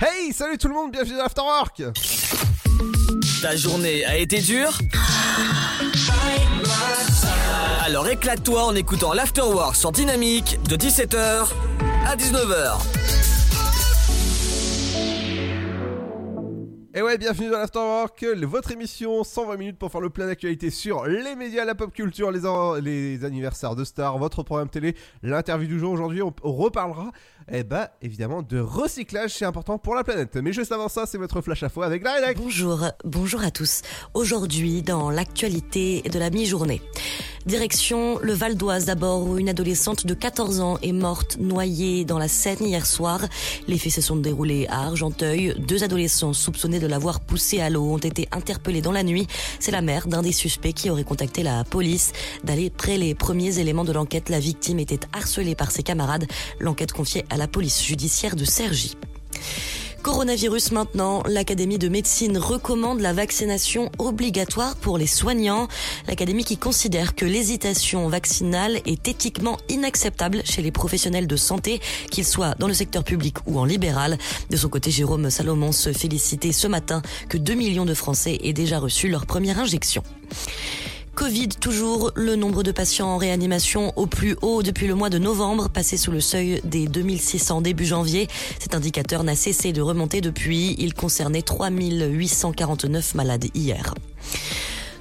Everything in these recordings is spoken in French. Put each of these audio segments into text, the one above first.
Hey, salut tout le monde, bienvenue dans l'Afterwork Ta journée a été dure? Alors éclate-toi en écoutant l'Afterwork sur Dynamique de 17h à 19h. Et ouais, bienvenue dans l'Afterwork, votre émission 120 minutes pour faire le plein d'actualité sur les médias, la pop culture, les, les anniversaires de stars, votre programme télé, l'interview du jour. Aujourd'hui, on reparlera eh bah évidemment de recyclage, c'est important pour la planète. Mais juste avant ça, c'est votre flash à faux avec la. Bonjour, bonjour à tous. Aujourd'hui, dans l'actualité de la mi-journée. Direction le Val d'Oise d'abord où une adolescente de 14 ans est morte noyée dans la Seine hier soir. Les faits se sont déroulés à Argenteuil. Deux adolescents soupçonnés de l'avoir poussée à l'eau ont été interpellés dans la nuit. C'est la mère d'un des suspects qui aurait contacté la police. D'aller près les premiers éléments de l'enquête, la victime était harcelée par ses camarades. L'enquête confiée à la police judiciaire de Cergy. Coronavirus maintenant, l'Académie de médecine recommande la vaccination obligatoire pour les soignants. L'Académie qui considère que l'hésitation vaccinale est éthiquement inacceptable chez les professionnels de santé, qu'ils soient dans le secteur public ou en libéral. De son côté, Jérôme Salomon se félicitait ce matin que 2 millions de Français aient déjà reçu leur première injection. Covid toujours, le nombre de patients en réanimation au plus haut depuis le mois de novembre, passé sous le seuil des 2600 début janvier. Cet indicateur n'a cessé de remonter depuis. Il concernait 3849 malades hier.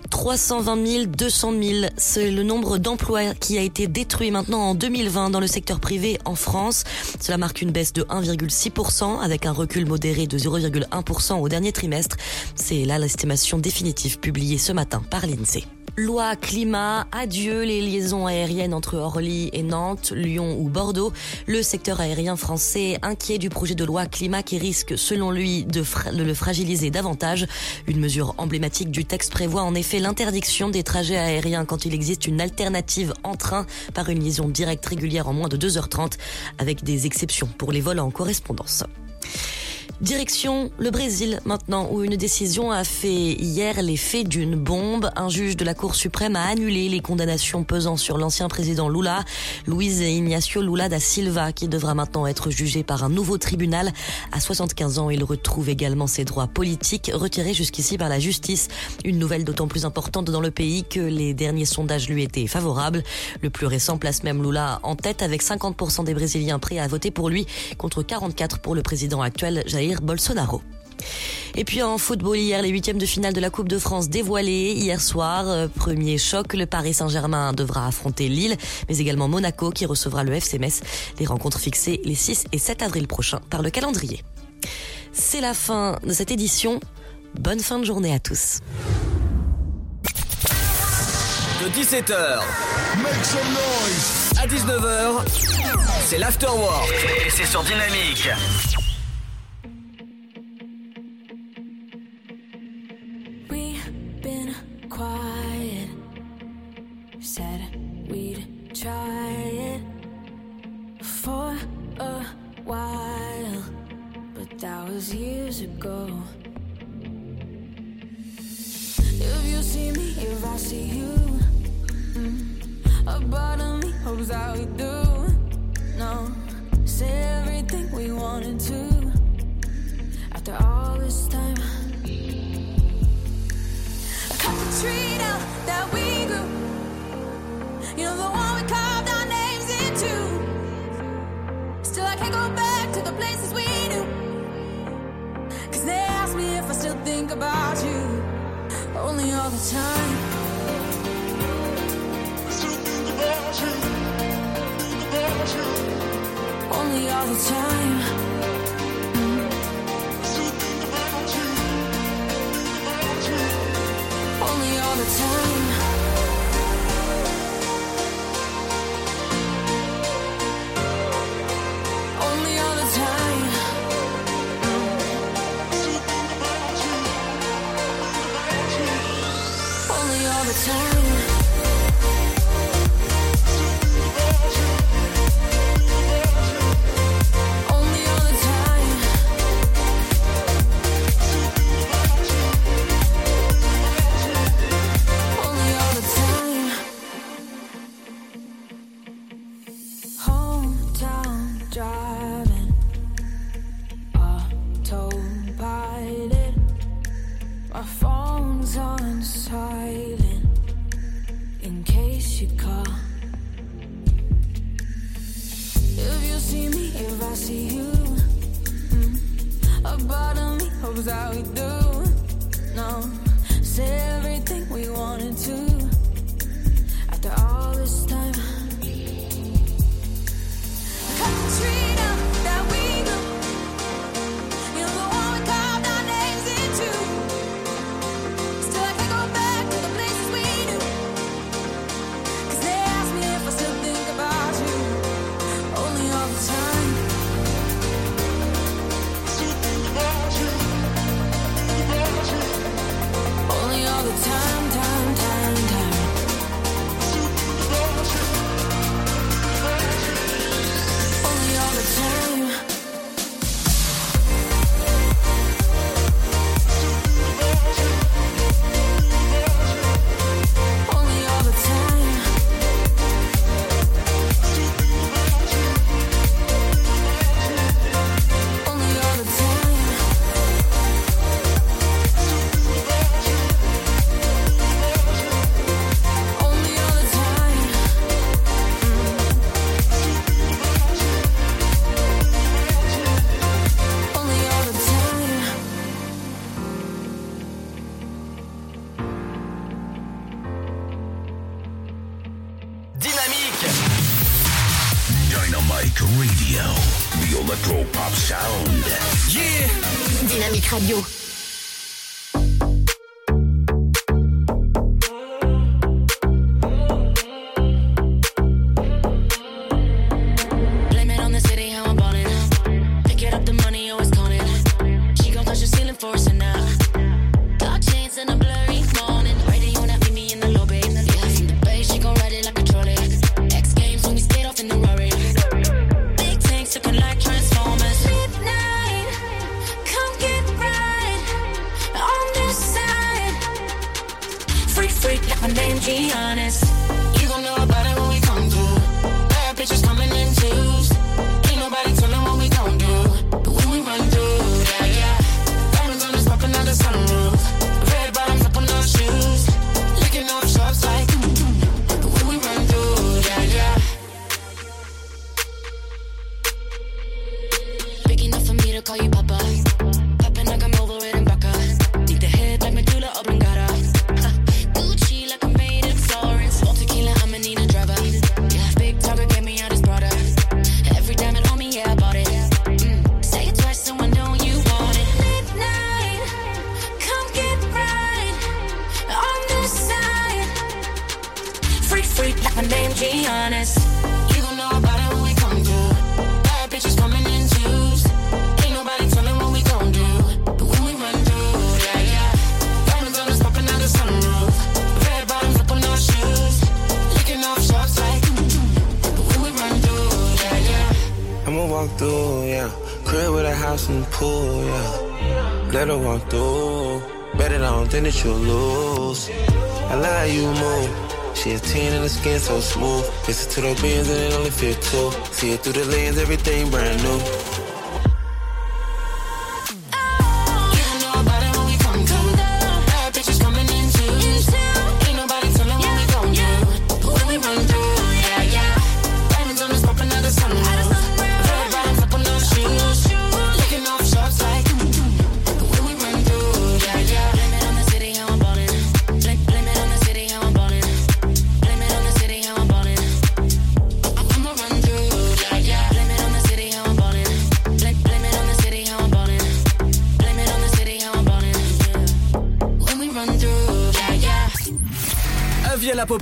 320 000, 200 000, c'est le nombre d'emplois qui a été détruit maintenant en 2020 dans le secteur privé en France. Cela marque une baisse de 1,6% avec un recul modéré de 0,1% au dernier trimestre. C'est là l'estimation définitive publiée ce matin par l'INSEE. Loi climat, adieu les liaisons aériennes entre Orly et Nantes, Lyon ou Bordeaux. Le secteur aérien français inquiet du projet de loi climat qui risque, selon lui, de, le fragiliser davantage. Une mesure emblématique du texte prévoit en effet l'interdiction des trajets aériens quand il existe une alternative en train par une liaison directe régulière en moins de 2h30 avec des exceptions pour les vols en correspondance. Direction le Brésil maintenant, où une décision a fait hier l'effet d'une bombe. Un juge de la Cour suprême a annulé les condamnations pesant sur l'ancien président Lula, Luiz Ignacio Lula da Silva, qui devra maintenant être jugé par un nouveau tribunal. À 75 ans, il retrouve également ses droits politiques, retirés jusqu'ici par la justice. Une nouvelle d'autant plus importante dans le pays que les derniers sondages lui étaient favorables. Le plus récent place même Lula en tête avec 50% des Brésiliens prêts à voter pour lui, contre 44 pour le président actuel Jair Bolsonaro. Et puis en football hier, les huitièmes de finale de la Coupe de France dévoilés hier soir. Euh, premier choc, le Paris Saint-Germain devra affronter Lille, mais également Monaco qui recevra le FC. Les rencontres fixées les 6 et 7 avril prochains par le calendrier. C'est la fin de cette édition. Bonne fin de journée à tous. De 17h à 19h, c'est l'afterwork et c'est sur Dynamique. Try it for a while, but that was years ago. If you see me, if I see you, time. Still think about you. Think about you. Only all the time. time. be honest. Listen to those bands and it only fit two. See it through the lens, everything brand new.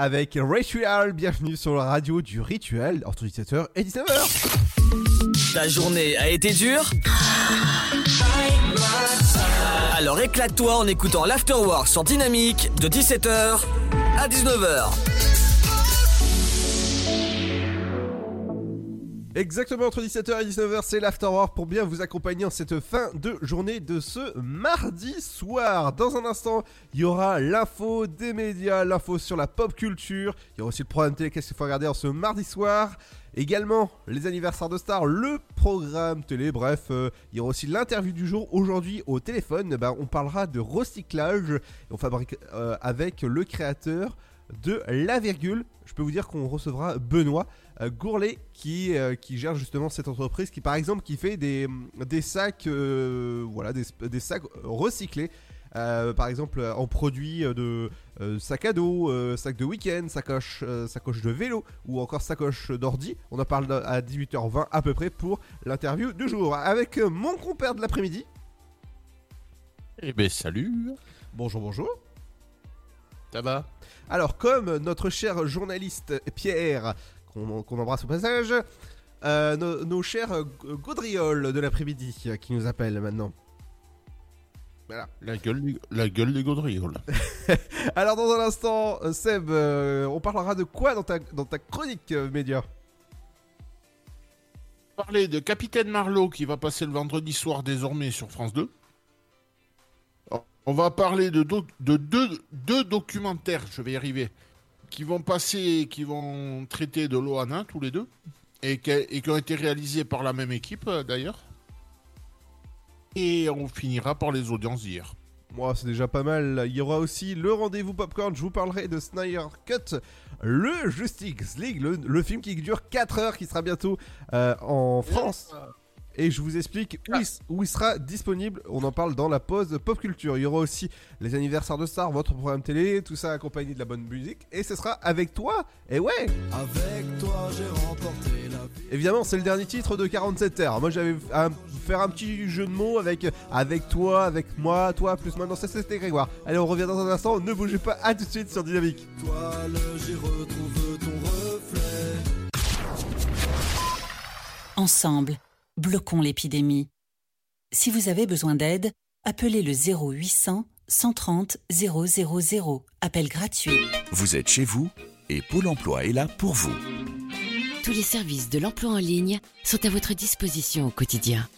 Avec Ritual. Bienvenue sur la radio du Rituel entre 17h et 19h. Ta journée a été dure Alors éclate-toi en écoutant l'Afterwork sur Dynamique de 17h à 19h. Exactement entre 17h et 19h, c'est l'Afterwork pour bien vous accompagner en cette fin de journée de ce mardi soir. Dans un instant, il y aura l'info des médias, l'info sur la pop culture. Il y aura aussi le programme télé qu'est-ce qu'il faut regarder en ce mardi soir. Également, les anniversaires de stars, le programme télé, bref, euh, il y aura aussi l'interview du jour. Aujourd'hui, au téléphone, ben, on parlera de recyclage. On fabrique euh, avec le créateur de La Virgule. Je peux vous dire qu'on recevra Benoît Gourlet qui, euh, qui gère justement cette entreprise qui par exemple qui fait des, des sacs euh, voilà des, des sacs recyclés euh, par exemple en produits de euh, sac à dos, euh, sac de week-end, sacoche, euh, sacoche de vélo ou encore sacoche d'ordi. On en parle à 18h20 à peu près pour l'interview du jour avec euh, mon compère de l'après-midi. Eh ben salut, Bonjour, bonjour. ça va? Alors, comme notre cher journaliste Pierre, qu'on embrasse au passage, euh, nos, nos chers euh, gaudrioles de l'après-midi euh, qui nous appellent maintenant. Voilà. la gueule, des- la gueule des gaudrioles. Alors, dans un instant, Seb, euh, on parlera de quoi dans ta, dans ta chronique euh, média? Parler de Capitaine Marlowe qui va passer le vendredi soir désormais sur France 2. On va parler de, doc- de deux, deux documentaires, je vais y arriver, qui vont passer, qui vont traiter de l'OANA tous les deux, et qui, et qui ont été réalisés par la même équipe euh, d'ailleurs. Et on finira par les audiences d'hier. Moi, c'est déjà pas mal. Il y aura aussi le rendez-vous popcorn. Je vous parlerai de Snyder Cut, le Justice League, le, le film qui dure 4 heures, qui sera bientôt euh, en France. Et je vous explique où, il, s- où il sera disponible. On en parle dans la pause pop culture. Il y aura aussi les anniversaires de stars, votre programme télé, tout ça accompagné de la bonne musique. Et ce sera avec toi. Et ouais Avec toi, j'ai remporté la vie. Évidemment, c'est le dernier titre de 47 heures. Moi, j'avais à faire un petit jeu de mots avec avec toi, avec moi, toi plus moi. Non, ça c'était Grégoire. Allez, on revient dans un instant. Ne bougez pas. À tout de suite sur Dynamique. Toile, j'y retrouve ton reflet. Ensemble, bloquons l'épidémie. Si vous avez besoin d'aide, appelez le 0800 130 000. Appel gratuit. Vous êtes chez vous et Pôle emploi est là pour vous. Tous les services de l'emploi en ligne sont à votre disposition au quotidien.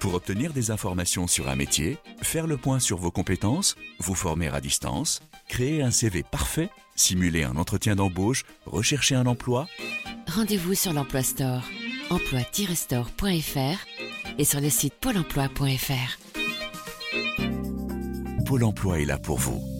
Pour obtenir des informations sur un métier, faire le point sur vos compétences, vous former à distance, créer un CV parfait, simuler un entretien d'embauche, rechercher un emploi, Rendez-vous sur l'Emploi Store, emploi-store.fr et sur le site pôle emploi.fr. Pôle emploi est là pour vous.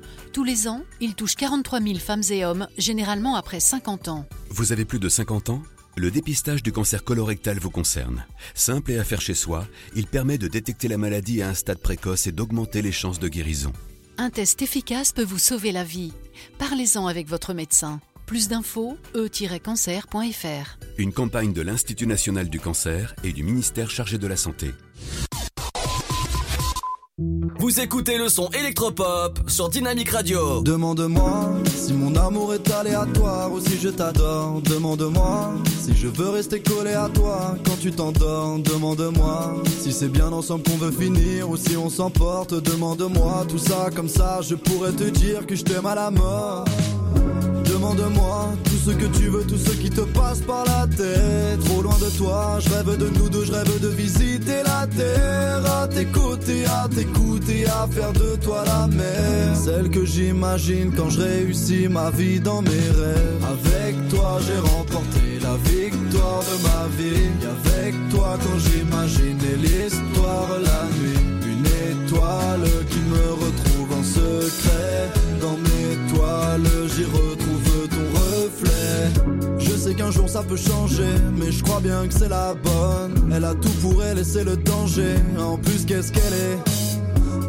Tous les ans, il touche 43 000 femmes et hommes, généralement après 50 ans. Vous avez plus de 50 ans? Le dépistage du cancer colorectal vous concerne. Simple et à faire chez soi, il permet de détecter la maladie à un stade précoce et d'augmenter les chances de guérison. Un test efficace peut vous sauver la vie. Parlez-en avec votre médecin. Plus d'infos, e-cancer.fr. Une campagne de l'Institut national du cancer et du ministère chargé de la santé. Vous écoutez le son électropop sur Dynamique Radio. Demande-moi si mon amour est aléatoire ou si je t'adore. Demande-moi si je veux rester collé à toi quand tu t'endors. Demande-moi si c'est bien ensemble qu'on veut finir ou si on s'emporte. Demande-moi tout ça comme ça, je pourrais te dire que je t'aime à la mort. Demande-moi tout ce que tu veux, tout ce qui te passe par la tête. Loin de toi, je rêve de nous deux, je rêve de visiter la terre. À tes côtés, à t'écouter, à faire de toi la mer. Celle que j'imagine quand je réussis ma vie dans mes rêves. Avec toi, j'ai remporté la victoire de ma vie. Et avec toi, quand j'imaginais l'histoire la nuit. Une étoile qui me retrouve en secret. Dans mes toiles, j'y retrouve ton reflet. Sais qu'un jour ça peut changer, mais je crois bien que c'est la bonne. Elle a tout pour elle c'est le danger. En plus, qu'est-ce qu'elle est?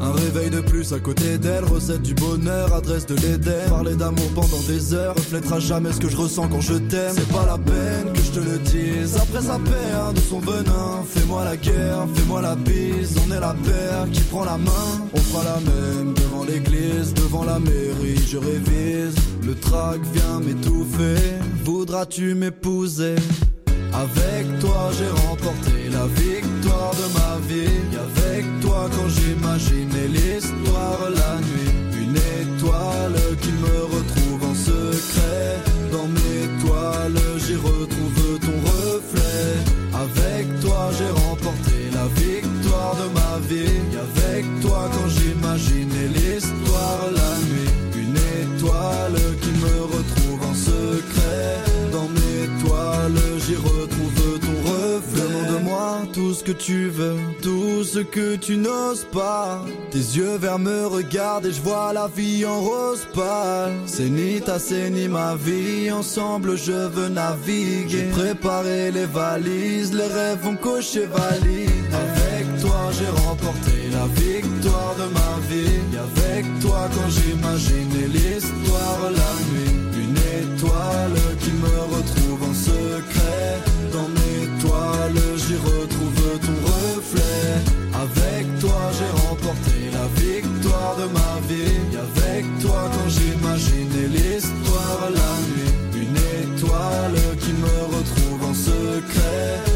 Un réveil de plus à côté d'elle, recette du bonheur, adresse de l'Éden. Parler d'amour pendant des heures, reflètera jamais ce que je ressens quand je t'aime. C'est pas la peine que je te le dise. Après sa perd de son venin, fais-moi la guerre, fais-moi la bise. On est la paire qui prend la main. On fera la même devant l'église, devant la mairie. Je révise, le trac vient m'étouffer. Voudras-tu m'épouser? Avec toi j'ai remporté la victoire de ma vie avec toi quand j'imaginais l'histoire la nuit Une étoile qui me retrouve en secret. Dans mes toiles j'y retrouve tout ce que tu veux, tout ce que tu n'oses pas. Tes yeux verts me regardent et je vois la vie en rose pâle. C'est ni ta, c'est ni ma vie, ensemble je veux naviguer. J'ai préparé les valises, les rêves vont cocher valise Avec toi j'ai remporté la victoire de ma vie. Et avec toi quand j'imaginais l'histoire la nuit. Une étoile qui me retrouve en secret Dans mes j'y retrouve ton reflet. Avec toi j'ai remporté la victoire de ma vie. Avec toi quand j'imaginais l'histoire la nuit Une étoile qui me retrouve en secret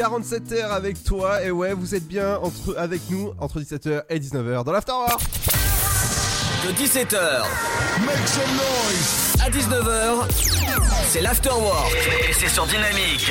47 heures avec toi et ouais vous êtes bien entre, avec nous entre 17h et 19h dans l'Afterwork De 17h à 19h, c'est l'Afterwork. Et c'est sur Dynamique.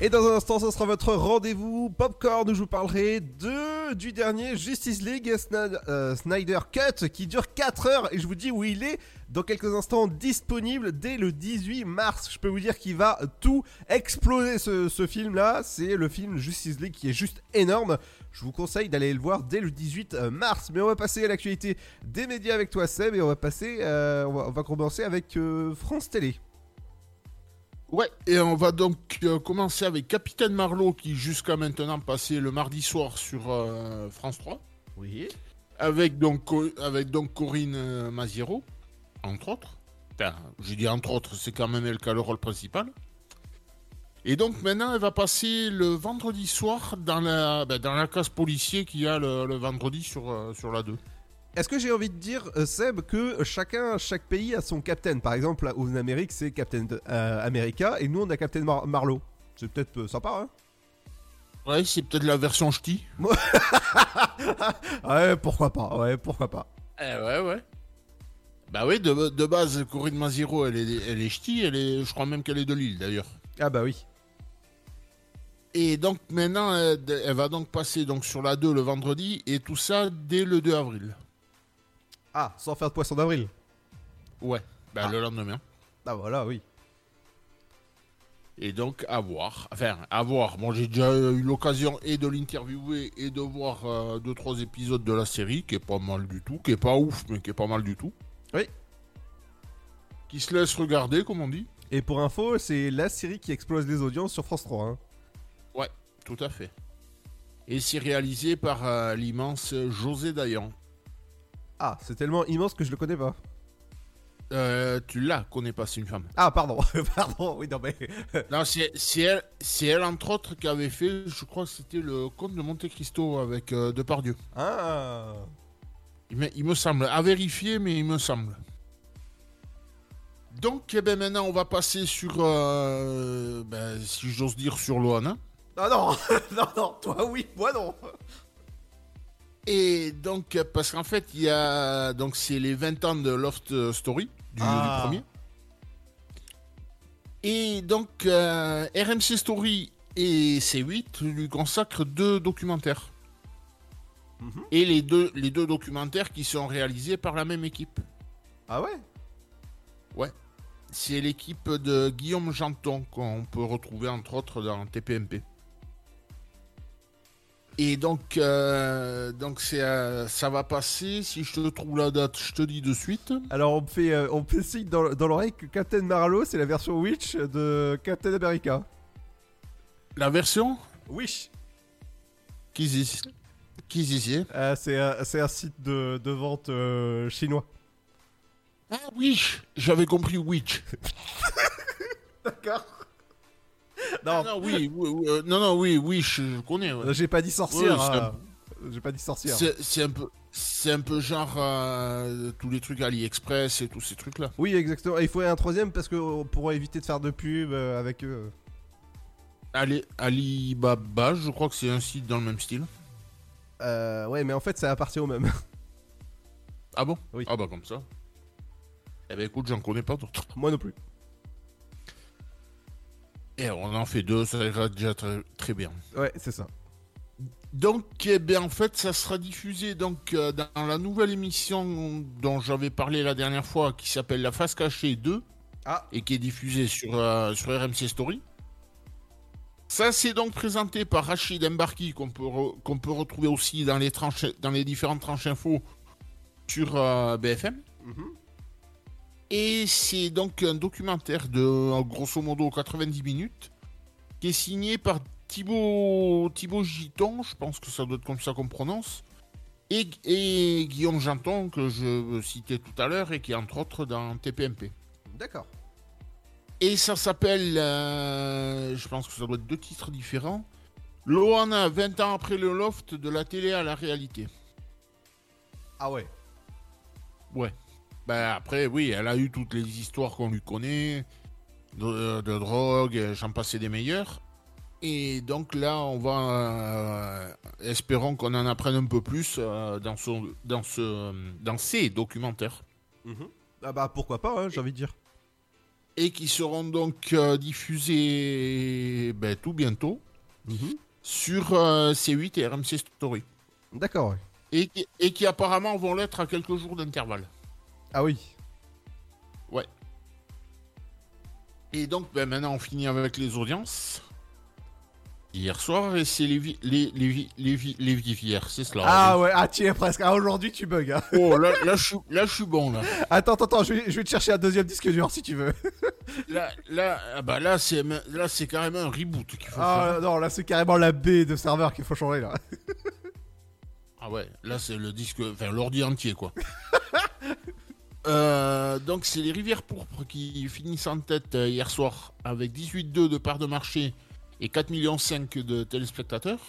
Et dans un instant, ce sera votre rendez-vous Popcorn où je vous parlerai de, du dernier Justice League Sna- euh, Snyder Cut qui dure 4 heures et je vous dis où il est dans quelques instants disponible dès le 18 mars. Je peux vous dire qu'il va tout exploser ce, ce film là. C'est le film Justice League qui est juste énorme. Je vous conseille d'aller le voir dès le 18 mars. Mais on va passer à l'actualité des médias avec toi Seb et on va passer, euh, on, va, on va commencer avec euh, France Télé. Ouais, et on va donc euh, commencer avec Capitaine Marlowe qui jusqu'à maintenant passait le mardi soir sur France 3. Oui. Avec donc, avec donc Corinne Maziero, entre autres. Enfin, je dis entre autres, c'est quand même elle qui a le rôle principal. Et donc maintenant, elle va passer le vendredi soir dans la, ben, dans la case policier qu'il y a le, le vendredi sur, euh, sur la 2. Est-ce que j'ai envie de dire, euh, Seb, que chacun, chaque pays a son captain Par exemple, là, en Amérique, c'est Captain euh, America et nous, on a Captain Mar- Marlowe. C'est peut-être euh, sympa, hein? Ouais, c'est peut-être la version ch'ti. Ouais, pourquoi pas, ouais, pourquoi pas. Eh ouais, ouais. Bah oui, de, de base, Corinne Maziero, elle est, elle est ch'ti, elle est, je crois même qu'elle est de Lille d'ailleurs. Ah bah oui. Et donc maintenant, elle, elle va donc passer donc sur la 2 le vendredi, et tout ça dès le 2 avril. Ah, sans faire de poisson d'avril. Ouais, bah le lendemain. Ah voilà, oui. Et donc, à voir. Enfin, à voir. Bon, j'ai déjà eu l'occasion et de l'interviewer et de voir euh, deux, trois épisodes de la série, qui est pas mal du tout, qui est pas ouf, mais qui est pas mal du tout. Oui. qui se laisse regarder, comme on dit. Et pour info, c'est la série qui explose les audiences sur France 3. hein. Ouais, tout à fait. Et c'est réalisé par euh, l'immense José Dayan. Ah, c'est tellement immense que je le connais pas. Euh, tu la connais pas, c'est une femme. Ah, pardon, pardon, oui, non mais. Non, c'est c'est elle, c'est elle, entre autres, qui avait fait, je crois que c'était le Comte de Monte Cristo avec euh, Depardieu. Ah il me, il me semble, à vérifier, mais il me semble. Donc, eh ben, maintenant, on va passer sur, euh, ben, si j'ose dire, sur Loana. Ah non, non, non, toi oui, moi non. Et donc, parce qu'en fait, il y a. Donc, c'est les 20 ans de Loft Story, du, Ah. du premier. Et donc, euh, RMC Story et C8 lui consacrent deux documentaires. Et les deux, les deux documentaires qui sont réalisés par la même équipe. Ah ouais? Ouais. C'est l'équipe de Guillaume Janton qu'on peut retrouver entre autres dans TPMP. Et donc, euh, donc c'est, euh, ça va passer. Si je te trouve la date, je te dis de suite. Alors on fait, euh, on fait signe dans, dans l'oreille que Captain Marlowe c'est la version Witch de Captain America. La version? Wish. Qui dit Qui Euh, c'est, un- c'est un site de, de vente euh, chinois. Ah oui, j'avais compris Witch. D'accord. Non. non, oui, oui, oui, euh, non, non, oui, oui, je connais. ouais. J'ai pas dit sorcière. Ouais, hein. un- J'ai pas dit sorcière. C'est c'est un peu, c'est un peu genre euh, tous les trucs AliExpress et tous ces trucs là. Oui, exactement. Et il faut un troisième parce que pour éviter de faire de pub euh, avec eux. Ali, Alibaba, je crois que c'est un site dans le même style. Euh, ouais, mais en fait, ça appartient au même. Ah bon? Oui. Ah bah comme ça. Eh ben écoute, j'en connais pas d'autres. Moi non plus. Et on en fait deux, ça ira déjà très, très bien. Ouais, c'est ça. Donc, eh bien, en fait, ça sera diffusé donc euh, dans la nouvelle émission dont j'avais parlé la dernière fois, qui s'appelle La Face Cachée 2, Ah. et qui est diffusée sur, euh, sur RMC Story. Ça, c'est donc présenté par Rachid Embarki, qu'on peut, re- peut retrouver aussi dans les, tranches, dans les différentes tranches info sur euh, BFM. Et c'est donc un documentaire de euh, grosso modo 90 minutes qui est signé par Thibaut, Thibaut Giton, je pense que ça doit être comme ça qu'on prononce, et, et Guillaume Janton, que je citais tout à l'heure, et qui est entre autres dans TPMP. D'accord. Et ça s'appelle, euh, je pense que ça doit être deux titres différents, Loana, 20 ans après le loft, de la télé à la réalité. Ah ouais. Ouais. Ben après, oui, elle a eu toutes les histoires qu'on lui connaît, de, de drogue, j'en passais des meilleurs. Et donc là, on va, euh, espérons qu'on en apprenne un peu plus euh, dans, son, dans, ce, dans ces documentaires. Ah bah pourquoi pas, hein, j'ai envie de dire. Et qui seront donc euh, diffusés ben, tout bientôt sur euh, C8 et RMC Story. D'accord. Et, qui- et qui apparemment vont l'être à quelques jours d'intervalle. Ah oui. Ouais. Et donc, ben, maintenant, on finit avec les audiences. Hier soir, et c'est les, vi- les, les, vi- les, vi- les vivières, c'est cela. Ah ouais, ah tu es presque. Ah aujourd'hui tu bugs. Hein. Oh, là, là, je suis, là, je suis bon, là. Attends, attends, attends, je vais, je vais te chercher un deuxième disque dur si tu veux. Là, là, ah bah, là, c'est, là, c'est carrément un reboot qu'il faut Ah non, là c'est carrément la baie de serveur qu'il faut changer là. Ah ouais, là, c'est le disque, enfin, l'ordi entier, quoi. Euh, donc, c'est les Rivières Pourpres qui finissent en tête euh, hier soir avec 18,2 de part de marché et 4,5 millions de téléspectateurs.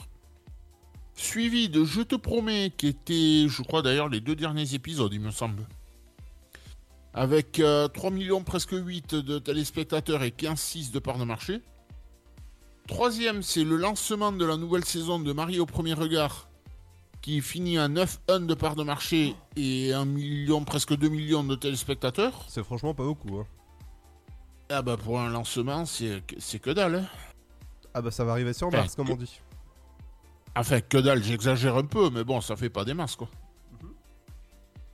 Suivi de Je te promets, qui était, je crois d'ailleurs, les deux derniers épisodes, il me semble. Avec euh, 3 millions presque 8 de téléspectateurs et 15,6 de part de marché. Troisième, c'est le lancement de la nouvelle saison de Marie au premier regard, qui finit à 9,1 de part de marché et 1 million, presque 2 millions de téléspectateurs. C'est franchement pas beaucoup. Hein. Ah bah pour un lancement, c'est c'est que dalle. hein. Ah bah ça va arriver sur Enfin, Mars, comme que- on dit. Enfin, que dalle, j'exagère un peu, mais bon, ça fait pas des masses, quoi. Mhm.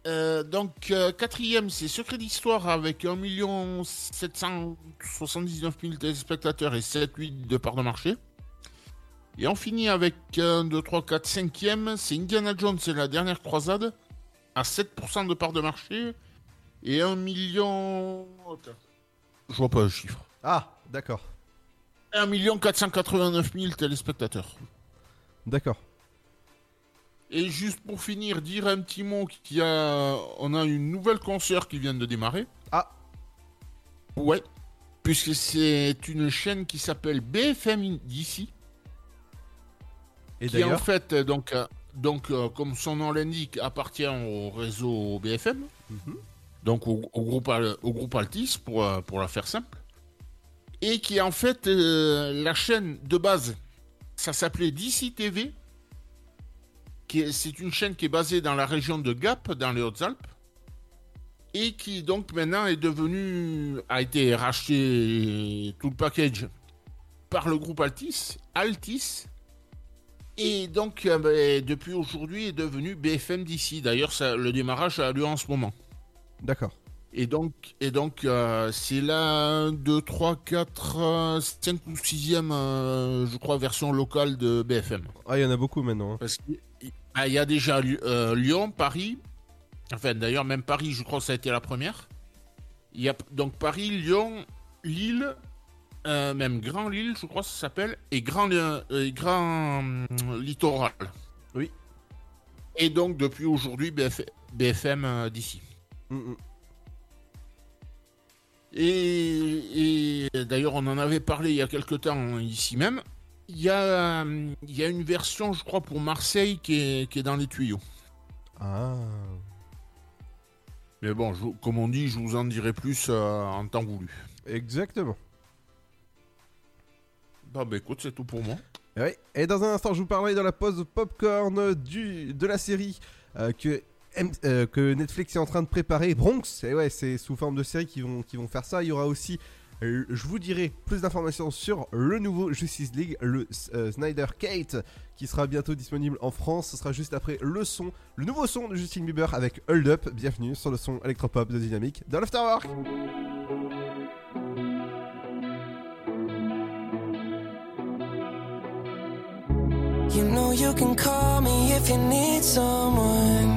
Euh, donc, euh, quatrième, c'est Secret d'Histoire avec 1 779 000 téléspectateurs et 7-8 de part de marché. Et on finit avec 1, 2, 3, 4, 5e, c'est Indiana Jones et la dernière croisade à 7% de part de marché et 1 million. Je vois pas le chiffre. Ah, d'accord. 1 million 489 000 téléspectateurs. D'accord. Et juste pour finir, dire un petit mot qu'il y a, on a une nouvelle concert qui vient de démarrer. Ah. Ouais. Puisque c'est une chaîne qui s'appelle BFM d'ici. Et qui en fait, donc, euh, donc euh, comme son nom l'indique, appartient au réseau BFM. Mhm. Donc au, au groupe, au groupe Altis, pour, euh, pour la faire simple. Et qui en fait, euh, la chaîne de base, ça s'appelait DC TV. est- C'est une chaîne qui est basée dans la région de Gap, dans les Hautes-Alpes. Et qui donc maintenant est devenue, a été racheté tout le package par le groupe Altis. Altis. Et donc, euh, ben, depuis aujourd'hui, est devenu BFM d'ici. D'ailleurs, le démarrage a lieu en ce moment. D'accord. Et donc, et donc euh, c'est la 1, 2, 3, 4, 5 ou 6e, je crois, version locale de BFM. Ah, il y en a beaucoup maintenant. hein. Parce qu'il ah, il y a déjà euh, Lyon, Paris. Enfin, d'ailleurs, même Paris, je crois que ça a été la première. Il y a donc Paris, Lyon, Lille, euh, même Grand Lille, je crois que ça s'appelle, et Grand, euh, Grand Littoral. Oui. Et donc, depuis aujourd'hui, BF- BFM euh, d'ici. Mm, mm. Et, et d'ailleurs, on en avait parlé il y a quelque temps ici même. Il y a, il y a une version, je crois, pour Marseille qui est, qui est dans les tuyaux. Ah. Mais bon, je- comme on dit, je vous en dirai plus euh, en temps voulu. Exactement. Bah, bah écoute, c'est tout pour moi. Et, ouais. Et dans un instant, je vous parlerai dans la pause popcorn du, de la série euh, que, euh, que Netflix est en train de préparer, Bronx. Et ouais, c'est sous forme de série qui vont, qui vont faire ça. Il y aura aussi, euh, je vous dirai plus d'informations sur le nouveau Justice League, le euh, Snyder Kate, qui sera bientôt disponible en France. Ce sera juste après le son, le nouveau son de Justin Bieber avec Hold Up. Bienvenue sur le son électropop de Dynamique dans l'Afterwork. You know you can call me if you need someone.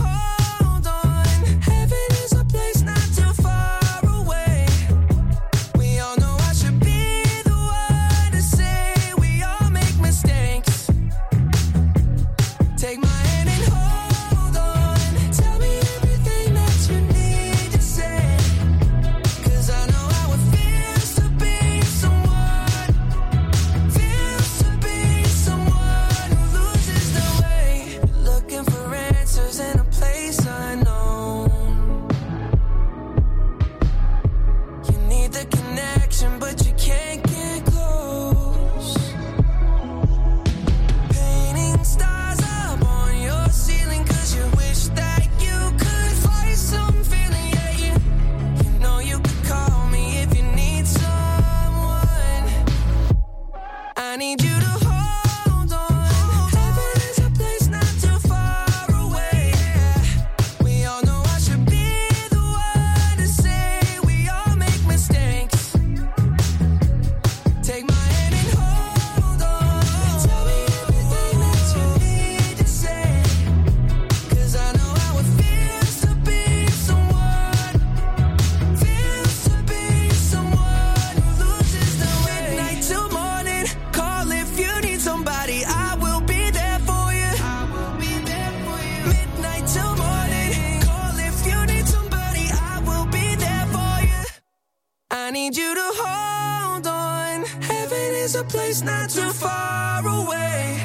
need you to hold on. Heaven is a place not too far away.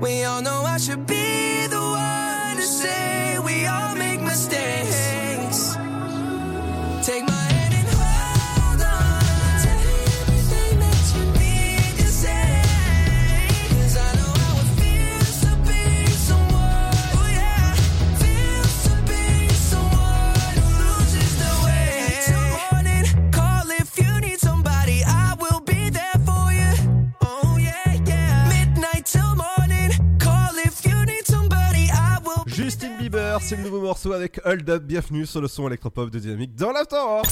We all know I should be the one to say we all make mistakes. C'est le nouveau morceau avec Hold Up. Bienvenue sur le son électropop de Dynamique dans l'Afterwork.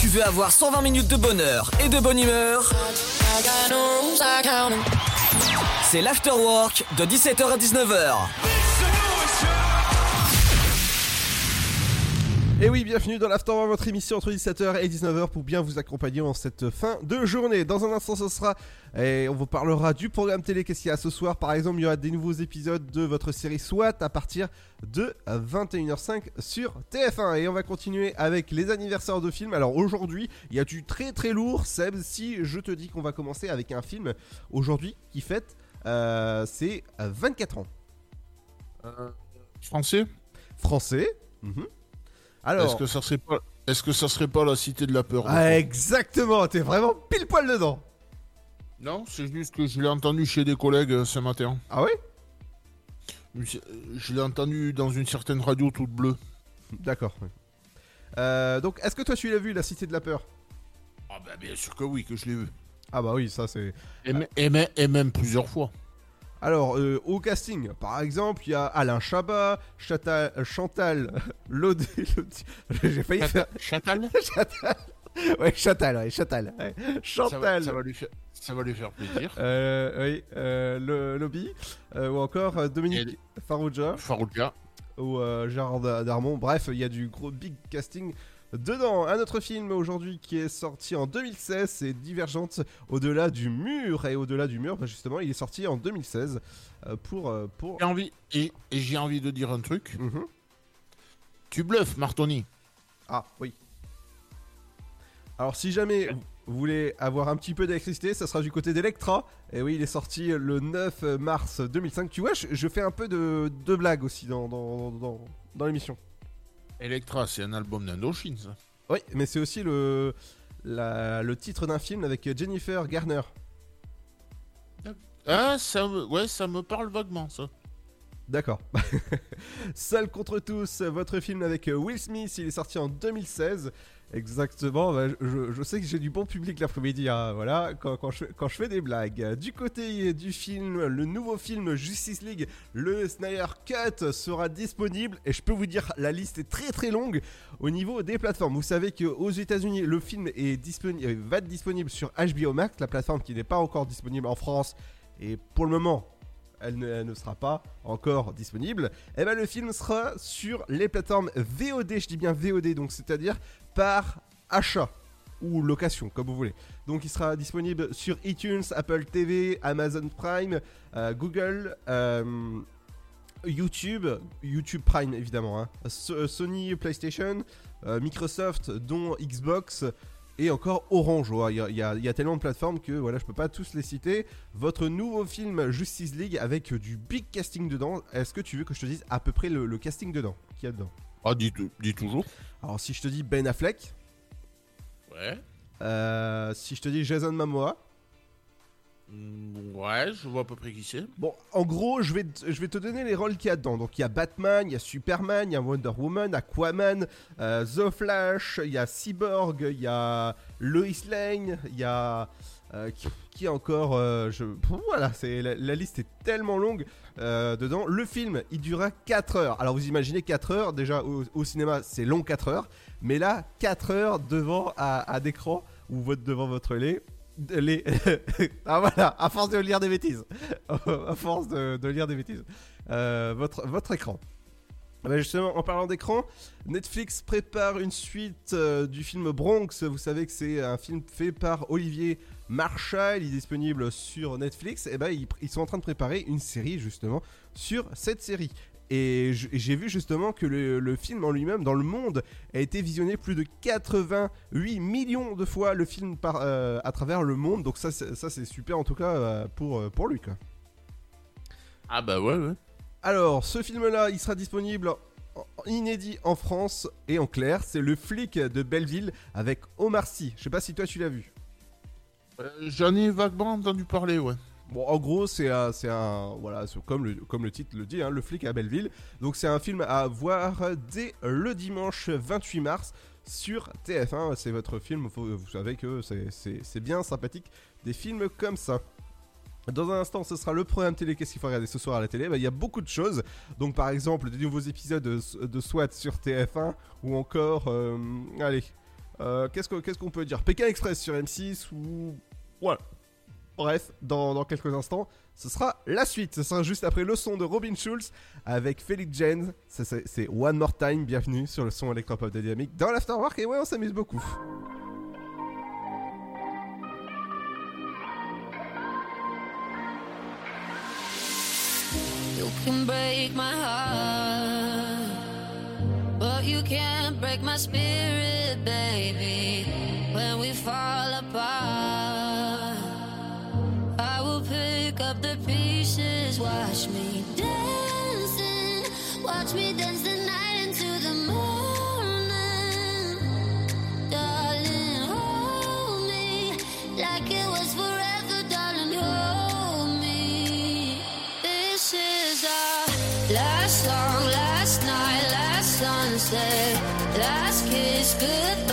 Tu veux avoir 120 minutes de bonheur et de bonne humeur? C'est l'Afterwork de 17h à 19h. Et oui, bienvenue dans l'Afterwork, votre émission entre 17h et 19h pour bien vous accompagner en cette fin de journée. Dans un instant, ce sera, et on vous parlera du programme télé, qu'est-ce qu'il y a ce soir? Par exemple, il y aura des nouveaux épisodes de votre série SWAT à partir de 21h05 sur TF1. Et on va continuer avec les anniversaires de films. Alors aujourd'hui, il y a du très très lourd. Seb, si je te dis qu'on va commencer avec un film aujourd'hui qui fête euh, ses 24 ans. Français? Français. mhm. Alors, Est-ce que ça serait pas Est-ce que ça serait pas la cité de la peur Ah, exactement, t'es vraiment pile poil dedans. Non, c'est juste que je l'ai entendu chez des collègues euh, ce matin. Ah ouais? Je l'ai entendu dans une certaine radio toute bleue. D'accord. oui. Euh, donc, est-ce que toi tu l'as vu, La Cité de la Peur? Ah bah bien sûr que oui, que je l'ai vu. Ah bah oui, ça c'est. Et même plusieurs fois. Alors, euh, au casting, par exemple, il y a Alain Chabat, Chata- euh, Chantal Lodé. J'ai failli faire. Chantal? Chantal Ouais, Chantal, ouais, Chantal. ouais. Ça va, Chantal. ça va lui faire, ça va lui faire plaisir. Euh, oui, euh, le lobby, ou encore Dominique Farrugia, Farrugia. ou Gérard Da- Darmon. Bref, il y a du gros big casting dedans. Un autre film aujourd'hui qui est sorti en 2016, c'est Divergente au-delà du mur. Et au-delà du mur, bah, justement, il est sorti en 2016 euh, pour. euh, pour... J'ai envie, et, et j'ai envie de dire un truc. Mhm. Tu bluffes, Martoni. Ah, oui. Alors, si jamais vous voulez avoir un petit peu d'électricité, ça sera du côté d'Electra. Et oui, il est sorti le 9 mars 2005. Tu vois, je, je fais un peu de, de blagues aussi dans, dans, dans, dans l'émission. Electra, c'est un album d'Indochine, ça. Oui, mais c'est aussi le, la- le titre d'un film avec Jennifer Garner. Ah, ça, ouais, ça me parle vaguement, ça. D'accord. Seul contre tous, votre film avec Will Smith, il est sorti en 2016. Exactement, bah, je, sais que j'ai du bon public l'après-midi, hein, voilà, quand, je, fais des blagues. Du côté du film, le nouveau film Justice League, le Snyder Cut sera disponible et je peux vous dire, la liste est très très longue au niveau des plateformes. Vous savez qu'aux États-Unis, le film est euh, va être disponible sur HBO Max, la plateforme qui n'est pas encore disponible en France et pour le moment, elle ne, sera pas encore disponible, et ben le film sera sur les plateformes VOD, je dis bien VOD, donc c'est-à-dire par achat ou location, comme vous voulez. Donc il sera disponible sur iTunes, Apple TV, Amazon Prime, euh, Google, euh, YouTube, YouTube Prime évidemment, hein, So- Sony PlayStation, euh, Microsoft, dont Xbox, et encore Orange. ouais. Il y, a- y y tellement de plateformes que voilà, je peux pas tous les citer. Votre nouveau film Justice League avec du big casting dedans. Est-ce que tu veux que je te dise à peu près le, le casting dedans? Qu'il y a dedans? Ah, dis, dis toujours. Alors si je te dis Ben Affleck, Ouais. euh, si je te dis Jason Momoa, Ouais, je vois à peu près qui c'est. Bon, en gros, je vais, te- je vais te donner les rôles qu'il y a dedans. Donc, il y a Batman, il y a Superman, il y a Wonder Woman, Aquaman, euh, The Flash, il y a Cyborg, il y a Lois Lane, il y a. euh, qui, encore euh, Voilà, c'est, la, la liste est tellement longue dedans. Le film, il durera 4 heures. Alors, vous imaginez 4 heures, déjà au, cinéma, c'est long 4 heures. Mais là, 4 heures devant à, à d'écran ou devant votre lait. Les... ah voilà, à force de lire des bêtises. à force de, lire des bêtises. Euh, votre, votre écran. Ah bah justement, en parlant d'écran, Netflix prépare une suite euh, du film Bronx. Vous savez que c'est un film fait par Olivier Marshall. Il est disponible sur Netflix. Et ben ils, ils sont en train de préparer une série justement sur cette série. Et j'ai vu justement que le, le film en lui-même, dans le monde, a été visionné plus de 88 millions de fois le film par, euh, à travers le monde. Donc ça, c'est- ça c'est super en tout cas euh, pour, euh, pour lui. Quoi. Ah bah ouais, ouais. Alors, ce film-là, il sera disponible en- inédit en France et en clair. C'est Le flic de Belleville avec Omar Sy. Je sais pas si toi tu l'as vu. Euh, J'en ai vaguement entendu parler, ouais. Bon, en gros, c'est un, voilà, comme le, titre le dit, hein, le flic à Belleville. Donc, c'est un film à voir dès le dimanche 28 mars sur TF1. C'est votre film. vous savez que c'est, bien sympathique des films comme ça. Dans un instant, ce sera le programme télé. Qu'est-ce qu'il faut regarder ce soir à la télé? Bah, Il y a beaucoup de choses. Donc, par exemple, des nouveaux épisodes de, SWAT sur TF1 ou encore. euh, allez, euh, qu'est-ce que- qu'est-ce qu'on peut dire? Pékin Express sur M6 ou. Voilà. Bref, dans, quelques instants, ce sera la suite. Ce sera juste après le son de Robin Schulz avec Felix Jens. C'est One More Time. Bienvenue sur le son électropop de Dynamique dans l'Afterwork. Et ouais, on s'amuse beaucoup. Watch me dancing, watch me dance the night into the morning. Darling, hold me like it was forever, darling, hold me. This is our last song, last night, last sunset, last kiss, goodbye,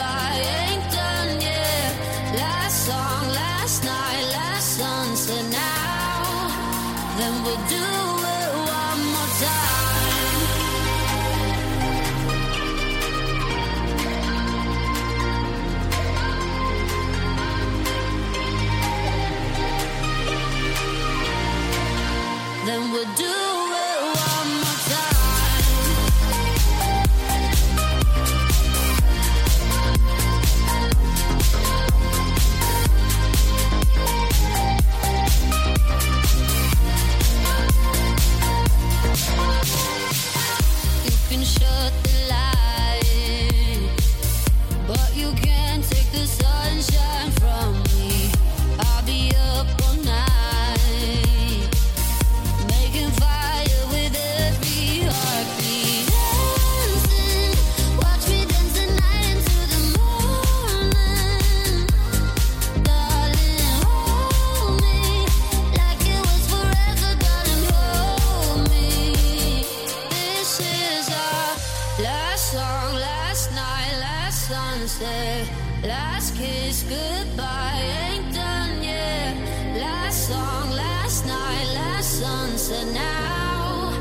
last kiss, goodbye, ain't done yet. Last song, last night, last sunset. Now,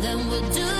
then we'll do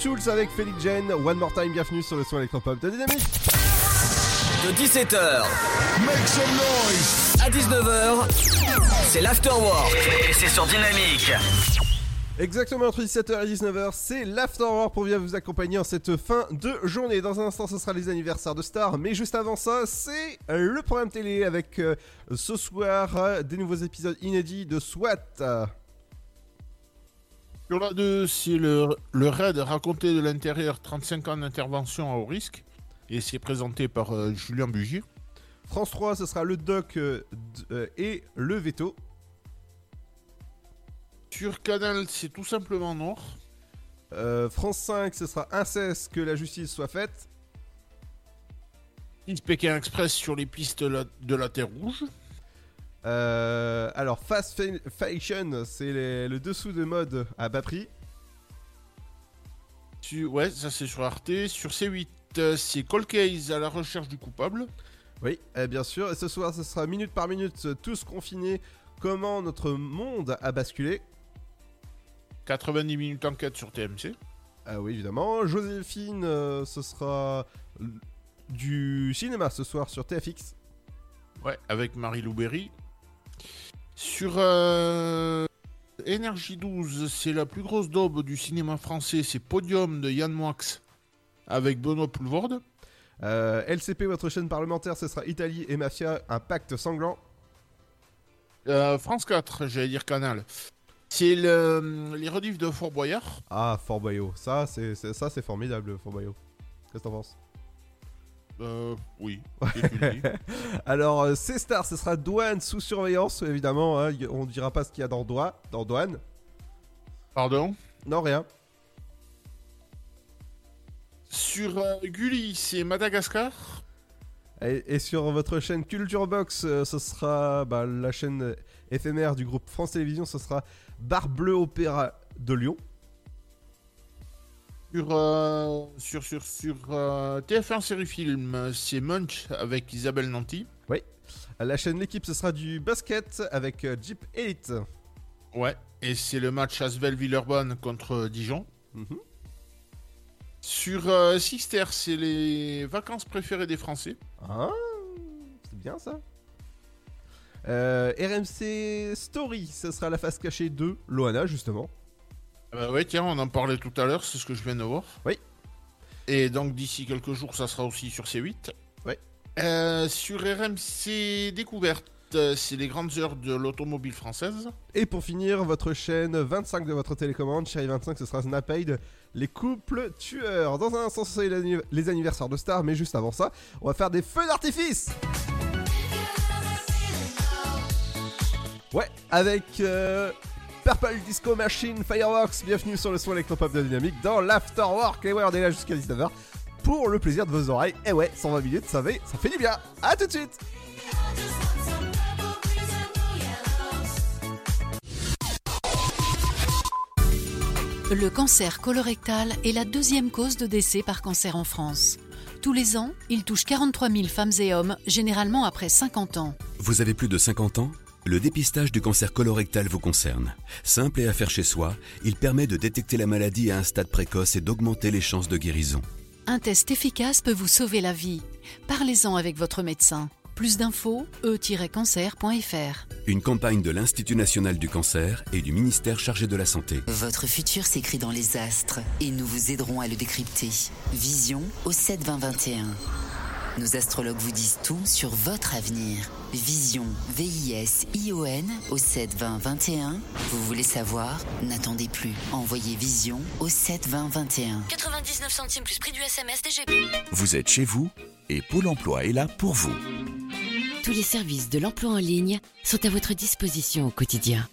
Schulz avec Felix Jane. One More Time. Bienvenue sur le son électropop de Dynamique. De 17h à 19h, c'est l'afterwork. Et c'est sur Dynamique. Exactement entre 17h et 19h, c'est l'Afterwork pour bien vous accompagner en cette fin de journée. Dans un instant, ce sera les anniversaires de stars, mais juste avant ça, c'est le programme télé avec euh, ce soir euh, des nouveaux épisodes inédits de SWAT. Sur la 2, c'est le, le raid raconté de l'intérieur 35 ans d'intervention à haut risque. Et c'est présenté par euh, Julien Bugier. France 3, ce sera le doc euh, euh, et le veto. Sur Canal, c'est tout simplement Nord. Euh, France 5, ce sera inceste que la justice soit faite. Pékin Express sur les pistes de la, de la Terre Rouge. Euh, alors, Fast Fa- Fashion, c'est le dessous de mode à bas prix. Sur- ouais, ça c'est sur Arte. Sur C8, euh, c'est Cold Case à la recherche du coupable. Oui, eh bien sûr. Et ce soir, ce sera minute par minute, tous confinés, comment notre monde a basculé. 90 minutes enquête sur TMC. Ah oui, évidemment. Joséphine, euh, ce sera du cinéma ce soir sur TFX. Ouais, avec Marie Louberry. Sur euh, Énergie 12, c'est la plus grosse daube du cinéma français. C'est Podium de Yann Moix avec Benoît Poulvorde. Euh, LCP, votre chaîne parlementaire, ce sera Italie et Mafia, un pacte sanglant. Euh, France 4, j'allais dire Canal. C'est le, les rediffs de Fort Boyard. Ah, Fort Boyard, ça c'est c'est- ça c'est formidable, Fort Boyard. Qu'est-ce que t'en penses? Euh, oui. Alors, euh, C-Star, ce sera douane sous surveillance, évidemment. hein, on dira pas ce qu'il y a dans, doigt, dans douane. Pardon? Non, rien. Sur euh, Gulli, c'est Madagascar? Et, et sur votre chaîne Culture Box, euh, ce sera bah, la chaîne éphémère du groupe France Télévisions, ce sera Bar Bleu Opéra de Lyon. Sur, euh, sur, sur, sur euh, TF1 série film, c'est Munch avec Isabelle Nanty. Oui. La chaîne L'équipe, ce sera du basket avec euh, Jeep Elite. Ouais. Et c'est le match Asvel-Villeurbanne contre Dijon. Mhm. Sur Sister, c'est les vacances préférées des Français. Ah, c'est bien ça. RMC Story, ce sera la face cachée de Loana, justement. Euh, ouais, tiens, on en parlait tout à l'heure, c'est ce que je viens de voir. Oui. Et donc d'ici quelques jours, ça sera aussi sur C8. Oui. Euh, sur RMC Découverte, c'est les grandes heures de l'automobile française. Et pour finir, votre chaîne 25 de votre télécommande, Chérie 25, ce sera Snapaid, les couples tueurs. Dans un instant, ce sera les anniv- les anniversaires de stars, mais juste avant ça, on va faire des feux d'artifice Ouais, avec euh, Purple Disco Machine Fireworks, bienvenue sur le son électropop de Dynamique dans l'Afterwork. Et ouais, on est là jusqu'à 19h pour le plaisir de vos oreilles. Et ouais, 120 minutes, ça fait, ça fait du bien. À tout de suite Le cancer colorectal est la deuxième cause de décès par cancer en France. Tous les ans, il touche 43 000 femmes et hommes, généralement après 50 ans. Vous avez plus de 50 ans? Le dépistage du cancer colorectal vous concerne. Simple et à faire chez soi, il permet de détecter la maladie à un stade précoce et d'augmenter les chances de guérison. Un test efficace peut vous sauver la vie. Parlez-en avec votre médecin. Plus d'infos, e-cancer.fr. Une campagne de l'Institut national du cancer et du ministère chargé de la santé. Votre futur s'écrit dans les astres et nous vous aiderons à le décrypter. Vision au 7 20 21. Nos astrologues vous disent tout sur votre avenir. Vision, V-I-S-I-O-N au 7 20 21. Vous voulez savoir? N'attendez plus. Envoyez Vision au 7 20 21. 99 centimes plus prix du SMS DGP. Vous êtes chez vous et Pôle emploi est là pour vous. Tous les services de l'emploi en ligne sont à votre disposition au quotidien.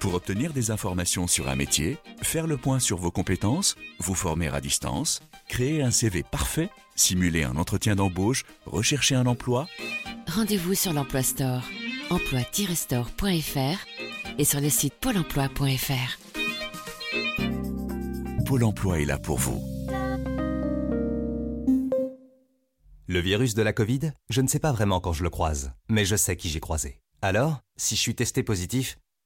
Pour obtenir des informations sur un métier, faire le point sur vos compétences, vous former à distance, créer un CV parfait, simuler un entretien d'embauche, rechercher un emploi, Rendez-vous sur l'Emploi Store, emploi-store.fr et sur le site pôle emploi.fr. Pôle emploi est là pour vous. Le virus de la Covid, je ne sais pas vraiment quand je le croise, mais je sais qui j'ai croisé. Alors, si je suis testé positif,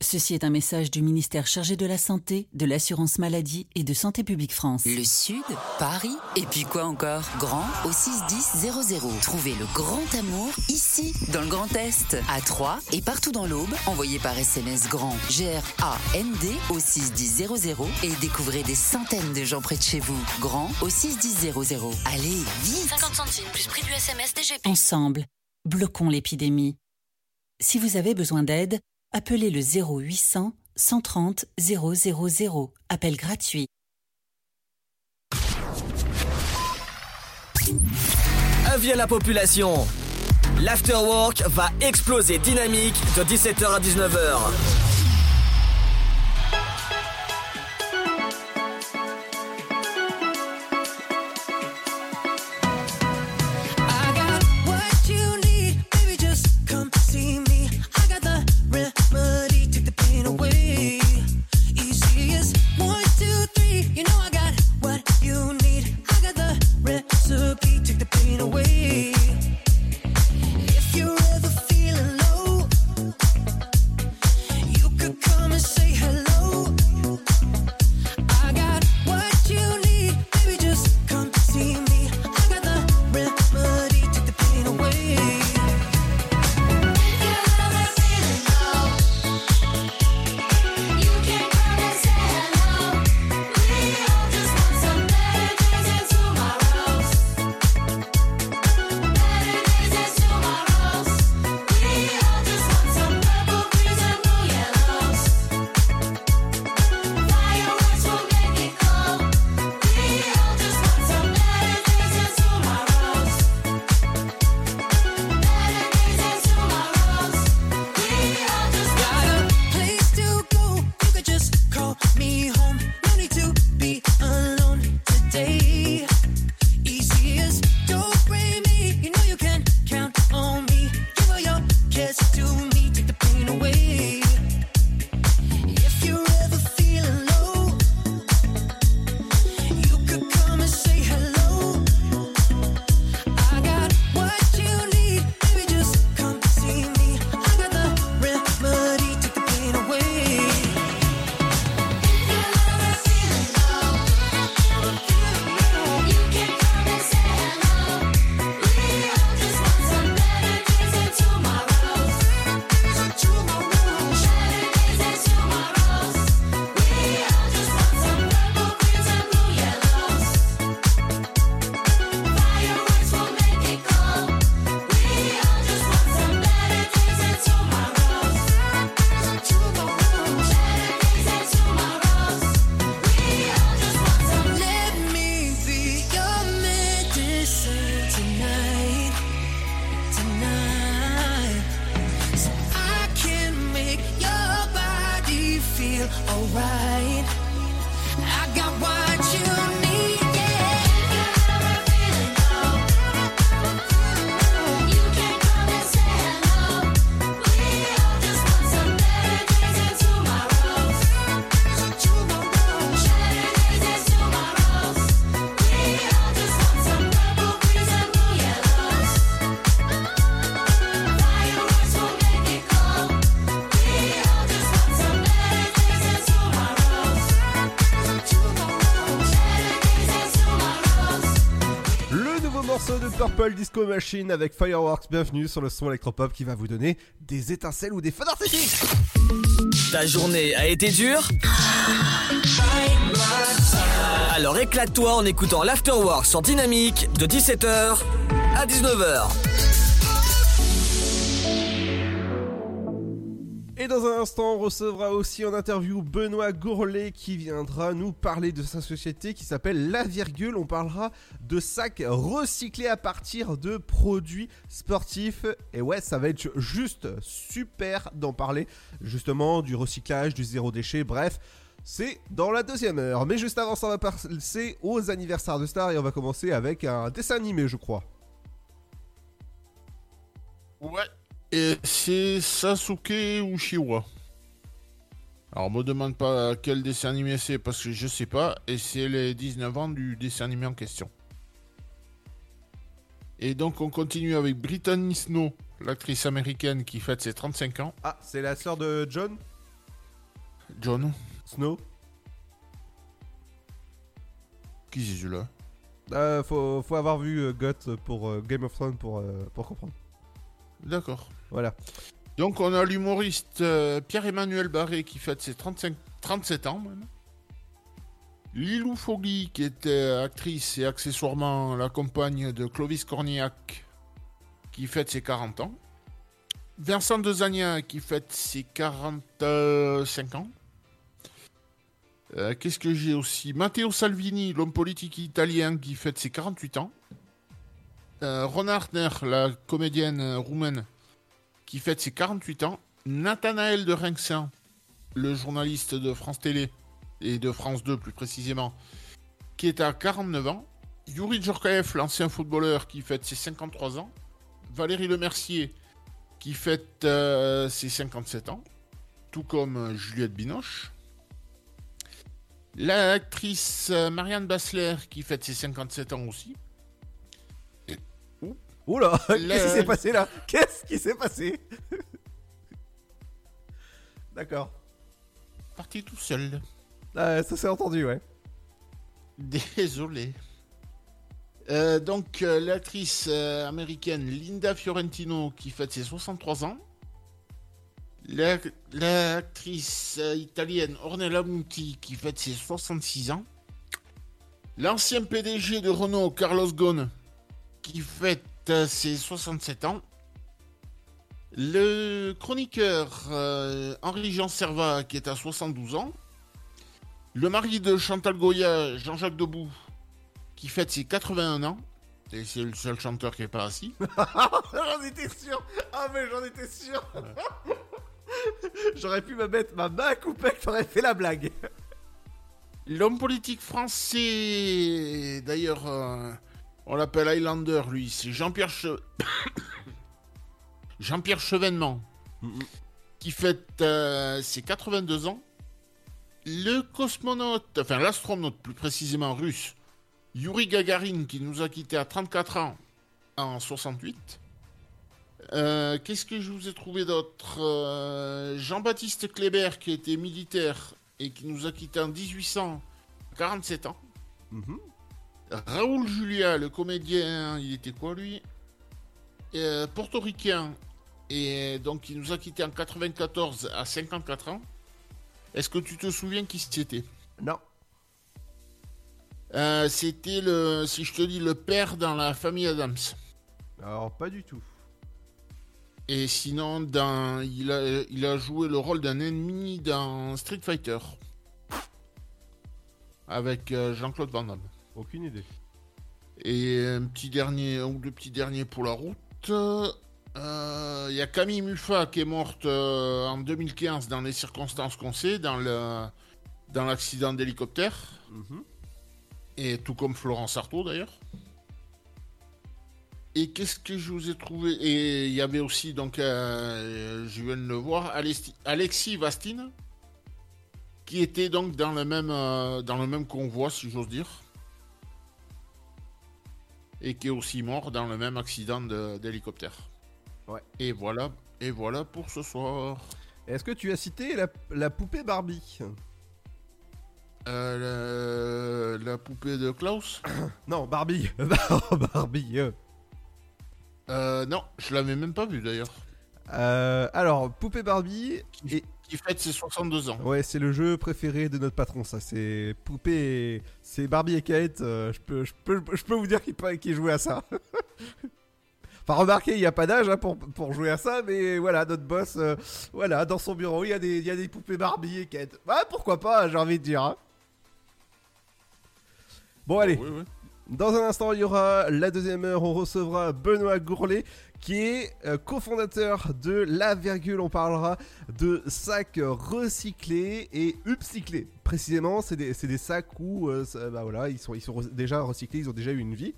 Ceci est un message du ministère chargé de la Santé, de l'Assurance Maladie et de Santé Publique France. Le Sud, Paris, et puis quoi encore? Grand au 61000. Trouvez le grand amour ici, dans le Grand Est, à Troyes et partout dans l'Aube. Envoyez par SMS grand G-R-A-N-D au 61000 et découvrez des centaines de gens près de chez vous. Grand au 61000. Allez, vite 50 centimes plus prix du SMS DGP. Ensemble, bloquons l'épidémie. Si vous avez besoin d'aide, appelez le 0800 130 000. Appel gratuit. Avis la population. L'afterwork va exploser dynamique de 17h à 19h. Disco Machine avec Fireworks, bienvenue sur le son électropop qui va vous donner des étincelles ou des feux d'artifice. Ta journée a été dure? Alors éclate-toi en écoutant l'Afterwork sur Dynamique de 17h à 19h. Recevra aussi en interview Benoît Gourlet qui viendra nous parler de sa société qui s'appelle La Virgule. On parlera de sacs recyclés à partir de produits sportifs. Et ouais, ça va être juste super d'en parler. Justement, du recyclage, du zéro déchet, bref. C'est dans la deuxième heure. Mais juste avant ça, va passer aux anniversaires de stars et on va commencer avec un dessin animé, je crois. Ouais. Et c'est Sasuke Uchiwa. Alors, me demande pas quel dessin animé c'est parce que je sais pas. Et c'est les 19 ans du dessin animé en question. Et donc, on continue avec Brittany Snow, l'actrice américaine qui fête ses 35 ans. Ah, c'est la sœur de John? John Snow Qui c'est celui-là? Euh, faut, faut avoir vu euh, GOT pour euh, Game of Thrones pour, euh, pour comprendre. D'accord. Voilà. Donc, on a l'humoriste euh, Pierre-Emmanuel Barré qui fête ses 35, 37 ans. Lilou Fogli, qui était actrice et accessoirement la compagne de Clovis Cornillac, qui fête ses 40 ans. Vincent Dezagna, qui fête ses 45 ans. Euh, Qu'est-ce que j'ai aussi? Matteo Salvini, l'homme politique italien, qui fête ses 48 ans. Euh, Ron la comédienne roumaine, qui fête ses 48 ans. Nathanaël de Rinxin, le journaliste de France Télé et de France 2 plus précisément, qui est à 49 ans. Yuri Djorkaeff, l'ancien footballeur, qui fête ses 53 ans. Valérie Lemercier, qui fête euh, ses 57 ans. Tout comme euh, Juliette Binoche. L'actrice euh, Marianne Bassler, qui fête ses 57 ans aussi. Oula, qu'est-ce qui s'est passé là? Qu'est-ce qui s'est passé? D'accord. Parti tout seul. Ah, ça s'est entendu, ouais. Désolé. Euh, donc, euh, l'actrice euh, américaine Linda Fiorentino qui fête ses 63 ans. La- L'actrice euh, italienne Ornella Muti qui fête ses 66 ans. L'ancien PDG de Renault, Carlos Ghosn, qui fête euh, ses 67 ans. Le chroniqueur euh, Henri-Jean Servat qui est à 72 ans. Le mari de Chantal Goya, Jean-Jacques Debout, qui fête ses 81 ans. Et c'est le seul chanteur qui est pas assis. j'en étais sûr Ah, mais j'en étais sûr J'aurais pu me mettre ma main à couper que t'aurais fait la blague. L'homme politique français, d'ailleurs, euh, on l'appelle Highlander, lui, c'est Jean-Pierre Che- Jean-Pierre Chevènement, qui fête euh, ses 82 ans. Le cosmonaute, enfin l'astronaute plus précisément russe, Yuri Gagarin, qui nous a quittés à 34 ans en 68. Euh, Qu'est-ce que je vous ai trouvé d'autre Euh, Jean-Baptiste Kléber, qui était militaire et qui nous a quittés en 1847 ans. Raoul Julia, le comédien, il était quoi lui Euh, Portoricain, et donc il nous a quittés en 94 à 54 ans. Est-ce que tu te souviens qui c'était? Non. Euh, c'était le, si je te dis, le père dans la famille Adams. Alors, pas du tout. Et sinon, dans, il, a, il a joué le rôle d'un ennemi dans Street Fighter. Avec euh, Jean-Claude Van Damme. Aucune idée. Et un petit dernier, un ou deux petits derniers pour la route. Euh, Euh, Il y a Camille Muffat qui est morte euh, en 2015 dans les circonstances qu'on sait, dans le dans l'accident d'hélicoptère. Et tout comme Florence Artaud d'ailleurs. Et qu'est-ce que je vous ai trouvé? Et il y avait aussi, donc, euh, je viens de le voir, Alexis Vastine, qui était donc dans le même, dans le même convoi, si j'ose dire. Et qui est aussi mort dans le même accident de- d'hélicoptère. Ouais. Et voilà, et voilà pour ce soir. Est-ce que tu as cité la, la poupée Barbie Euh, la, la poupée de Klaus Non, Barbie. Barbie. euh. Euh, non, je l'avais même pas vue d'ailleurs. Euh, alors, poupée Barbie. Et... Qui fête ses 62 ans. Ouais, c'est le jeu préféré de notre patron, ça. C'est poupée. et- C'est Barbie et Kate. euh, je, peux, je, peux, je peux vous dire qu'il qu'il jouait à ça. enfin, remarquez, il n'y a pas d'âge hein, pour, pour jouer à ça, mais voilà, notre boss, euh, voilà, dans son bureau, il y, a des- il y a des poupées Barbie et Kate. Bah, pourquoi pas, j'ai envie de dire. hein. Bon, allez. Oui, oui. Dans un instant, il y aura la deuxième heure. On recevra Benoît Gourlet, qui est euh, cofondateur de La Virgule. On parlera de sacs recyclés et upcyclés. Précisément, c'est des, des sacs où euh, bah voilà, ils sont, déjà recyclés, ils ont déjà eu une vie.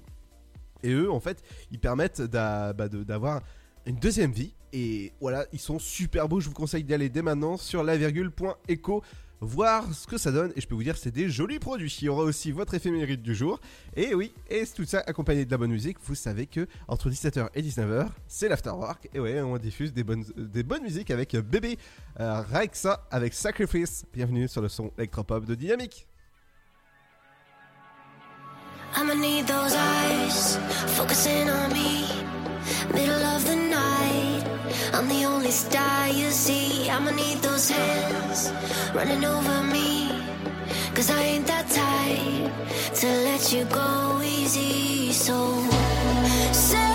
Et eux, en fait, ils permettent bah, d'avoir une deuxième vie. Et voilà, ils sont super beaux. Je vous conseille d'y aller dès maintenant sur lavirgule.eco voir ce que ça donne. Et je peux vous dire, c'est des jolis produits. Il y aura aussi votre éphémérite du jour. Et oui, et tout ça accompagné de la bonne musique. Vous savez que entre 17h et 19h, c'est l'afterwork. Et ouais, on diffuse des bonnes, des bonnes musiques avec bébé euh, avec Sacrifice. Bienvenue sur le son électropop de Dynamique. I'ma need those eyes focusing on me. Middle of the night, I'm the only star you see. I'ma need those hands running over me. Cause I ain't that type to let you go easy. So say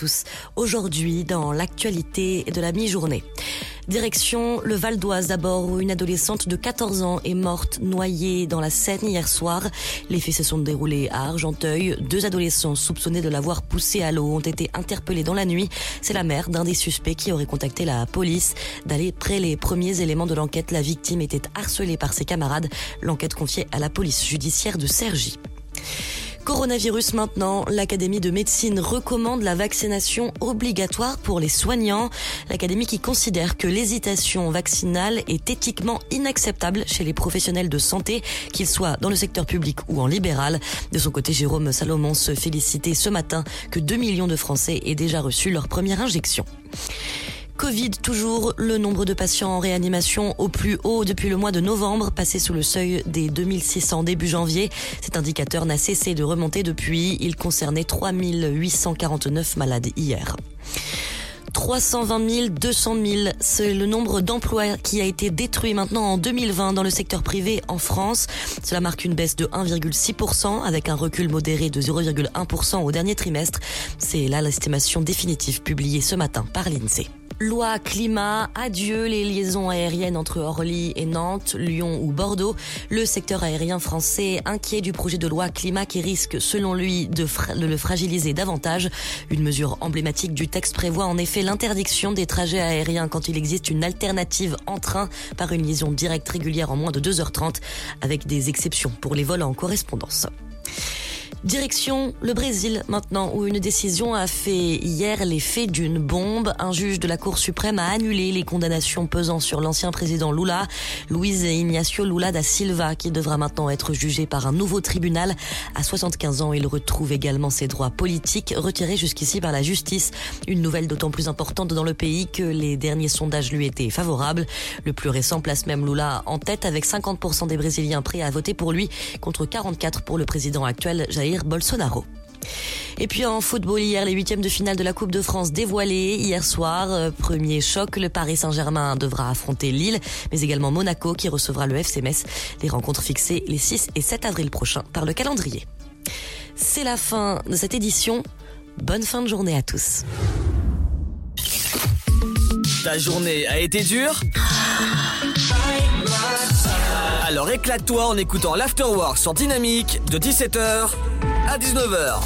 tous. Aujourd'hui, dans l'actualité de la mi-journée. Direction le Val d'Oise d'abord, où une adolescente de 14 ans est morte noyée dans la Seine hier soir. Les faits se sont déroulés à Argenteuil. Deux adolescents soupçonnés de l'avoir poussée à l'eau ont été interpellés dans la nuit. C'est la mère d'un des suspects qui aurait contacté la police. D'aller près les premiers éléments de l'enquête, la victime était harcelée par ses camarades. L'enquête confiée à la police judiciaire de Cergy. Coronavirus maintenant, l'Académie de médecine recommande la vaccination obligatoire pour les soignants. L'Académie qui considère que l'hésitation vaccinale est éthiquement inacceptable chez les professionnels de santé, qu'ils soient dans le secteur public ou en libéral. De son côté, Jérôme Salomon se félicitait ce matin que 2 millions de Français aient déjà reçu leur première injection. Covid toujours, le nombre de patients en réanimation au plus haut depuis le mois de novembre, passé sous le seuil des 2600 début janvier. Cet indicateur n'a cessé de remonter depuis. Il concernait 3849 malades hier. 320 000, 200 000, c'est le nombre d'emplois qui a été détruit maintenant en 2020 dans le secteur privé en France. Cela marque une baisse de 1,6% avec un recul modéré de 0,1% au dernier trimestre. C'est là l'estimation définitive publiée ce matin par l'INSEE. Loi climat, adieu les liaisons aériennes entre Orly et Nantes, Lyon ou Bordeaux. Le secteur aérien français inquiet du projet de loi climat qui risque, selon lui, de, le fragiliser davantage. Une mesure emblématique du texte prévoit en effet l'interdiction des trajets aériens quand il existe une alternative en train par une liaison directe régulière en moins de 2h30 avec des exceptions pour les vols en correspondance. Direction le Brésil maintenant, où une décision a fait hier l'effet d'une bombe. Un juge de la Cour suprême a annulé les condamnations pesant sur l'ancien président Lula, Luiz Ignacio Lula da Silva, qui devra maintenant être jugé par un nouveau tribunal. À 75 ans, il retrouve également ses droits politiques, retirés jusqu'ici par la justice. Une nouvelle d'autant plus importante dans le pays que les derniers sondages lui étaient favorables. Le plus récent place même Lula en tête avec 50% des Brésiliens prêts à voter pour lui, contre 44 pour le président actuel Jair Bolsonaro. Et puis en football hier, les huitièmes de finale de la Coupe de France dévoilés hier soir. Euh, Premier choc, le Paris Saint-Germain devra affronter Lille, mais également Monaco qui recevra le FC. Les rencontres fixées les 6 et 7 avril prochains par le calendrier. C'est la fin de cette édition. Bonne fin de journée à tous. Ta journée a été dure? Alors éclate-toi en écoutant l'Afterwork sur Dynamique de 17h à 19h.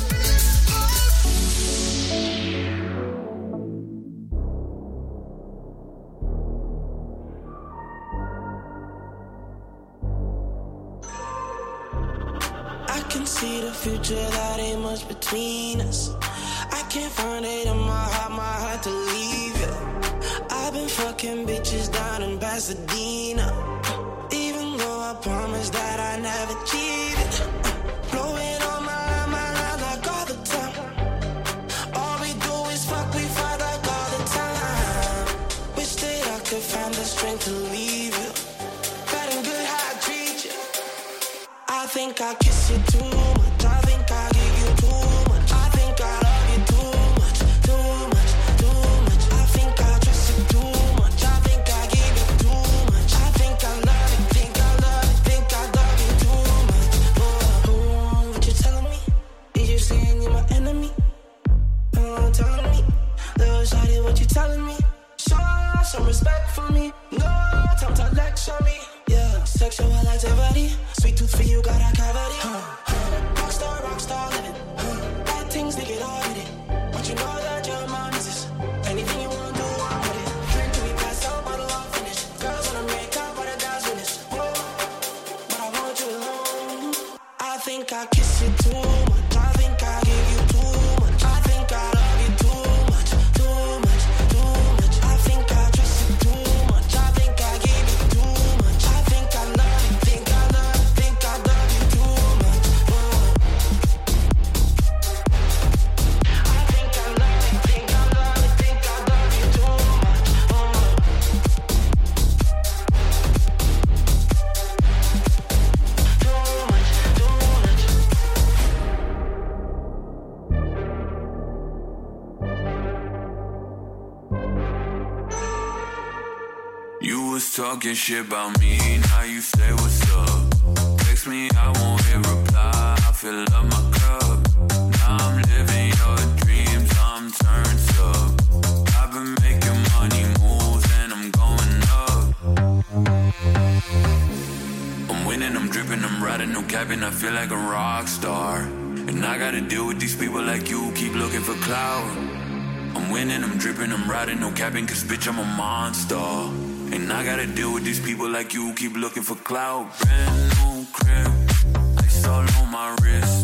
I can see the future, that ain't much between us. I can't find it in my heart, my heart to leave you. I've been fucking bitches down in Pasadena. Promised that I never cheated. Blowing on my line, my line like all the time. All we do is fuck, we fight like all the time. Wish that I could find the strength to leave you. And good, how I treat you. I think I kiss you too shit about me, now you say what's up. Text me, I won't reply. I fill up my cup. Now I'm living your dreams, I'm turned up. I've been making money moves and I'm going up. I'm winning, I'm dripping, I'm riding, no cabin. I feel like a rock star. And I gotta deal with these people like you, keep looking for clout. I'm winning, I'm dripping, I'm riding, no capping, cause bitch, I'm a monster. And I gotta deal with these people like you, keep looking for clout. Brand new crib, ice all on my wrist.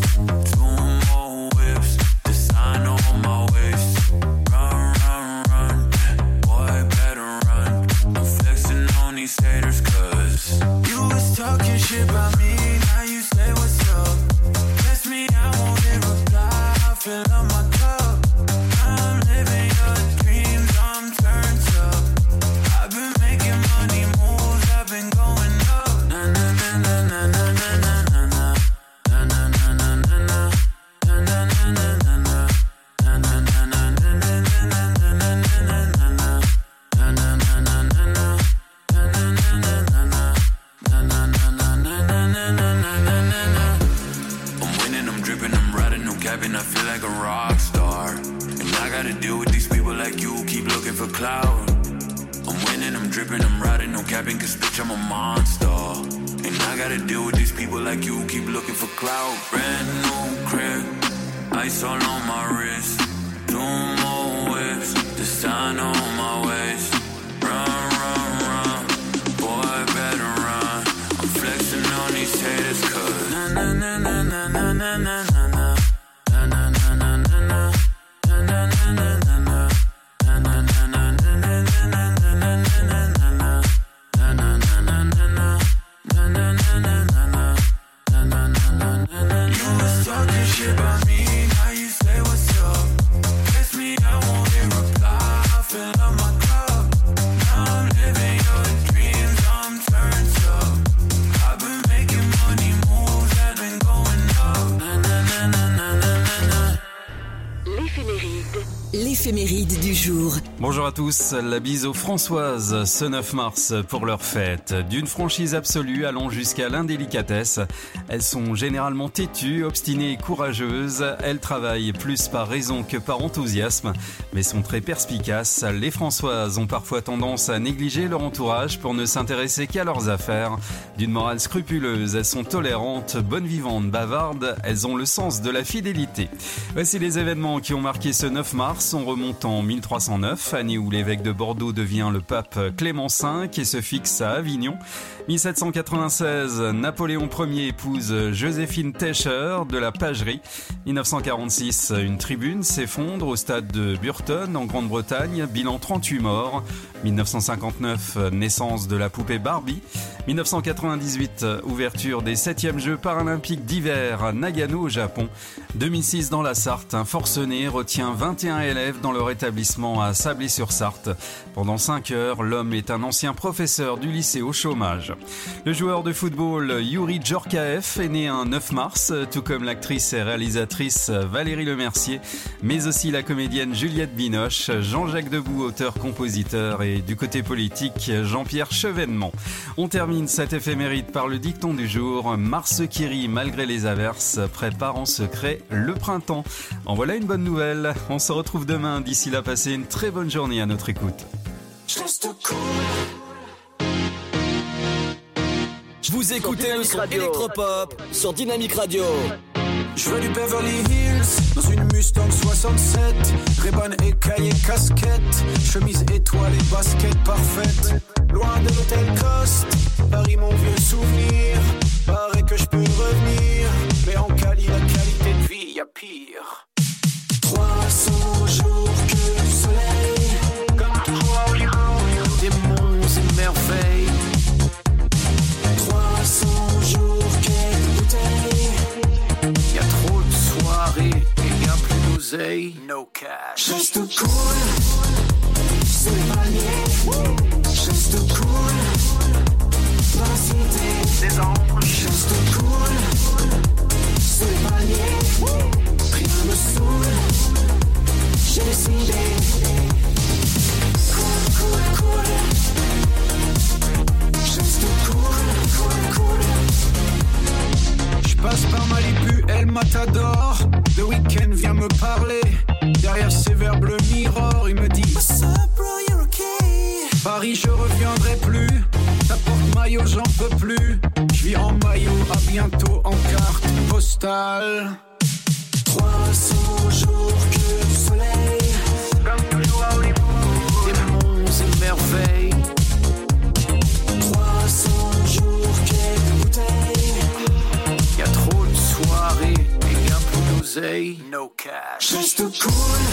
Winning, I'm riding, no capping, cause bitch, I'm a monster. And I gotta deal with these people like you keep looking for clout. Brand new crib, ice all on my wrist. Two more whips, design on my Bonjour à tous, la bise aux Françoises ce 9 mars pour leur fête. D'une franchise absolue allant jusqu'à l'indélicatesse. Elles sont généralement têtues, obstinées et courageuses. Elles travaillent plus par raison que par enthousiasme, mais sont très perspicaces. Les Françoises ont parfois tendance à négliger leur entourage pour ne s'intéresser qu'à leurs affaires. D'une morale scrupuleuse, elles sont tolérantes, bonnes vivantes, bavardes. Elles ont le sens de la fidélité. Voici les événements qui ont marqué ce 9 mars. On remonte en 1309, où l'évêque de Bordeaux devient le pape Clément V et se fixe à Avignon. 1796, Napoléon Ier épouse Joséphine Tescher de la Pagerie. 1946, une tribune s'effondre au stade de Burton en Grande-Bretagne, bilan 38 morts. 1959, naissance de la poupée Barbie. 1998, ouverture des 7e Jeux paralympiques d'hiver à Nagano au Japon. 2006, dans la Sarthe, un forcené retient 21 élèves dans leur établissement à Sablé-sur-Sarthe. Pendant 5 heures, l'homme est un ancien professeur du lycée au chômage. Le joueur de football Yuri Djorkaeff est né un 9 mars, tout comme l'actrice et réalisatrice Valérie Lemercier, mais aussi la comédienne Juliette Binoche, Jean-Jacques Debout, auteur-compositeur, et du côté politique, Jean-Pierre Chevènement. On termine cette éphéméride par le dicton du jour. Mars qui rit malgré les averses prépare en secret le printemps. En voilà une bonne nouvelle. On se retrouve demain. D'ici là, passez une très bonne journée à notre écoute. Vous écoutez le son électropop sur Dynamic Radio. Je veux du Beverly Hills dans une Mustang 67. Ray-Ban écaillé casquette, chemise étoilée, basket parfaite. Loin de l'hôtel Coste, Paris mon vieux souvenir. Paraît que je peux revenir, mais en Cali la qualité de vie y a pire. Jose. No cash. Just cool. C'est cool. Juste cool. Juste cool. C'est palmier. Rien me saoule. J'ai décidé. Cool, cool, cool. Juste cool, cool, cool. Je passe par Malibu, El Matador. Le week-end vient me Jose. No cash. just too cool.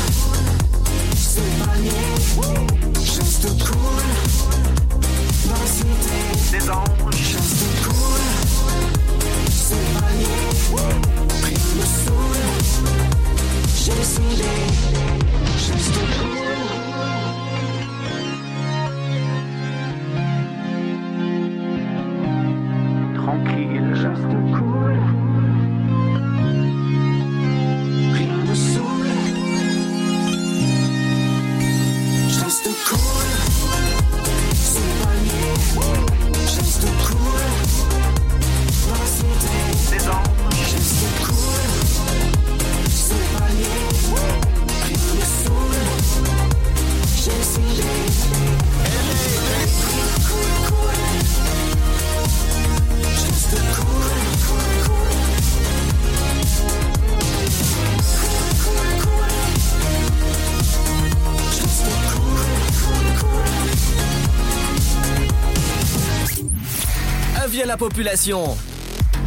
Population.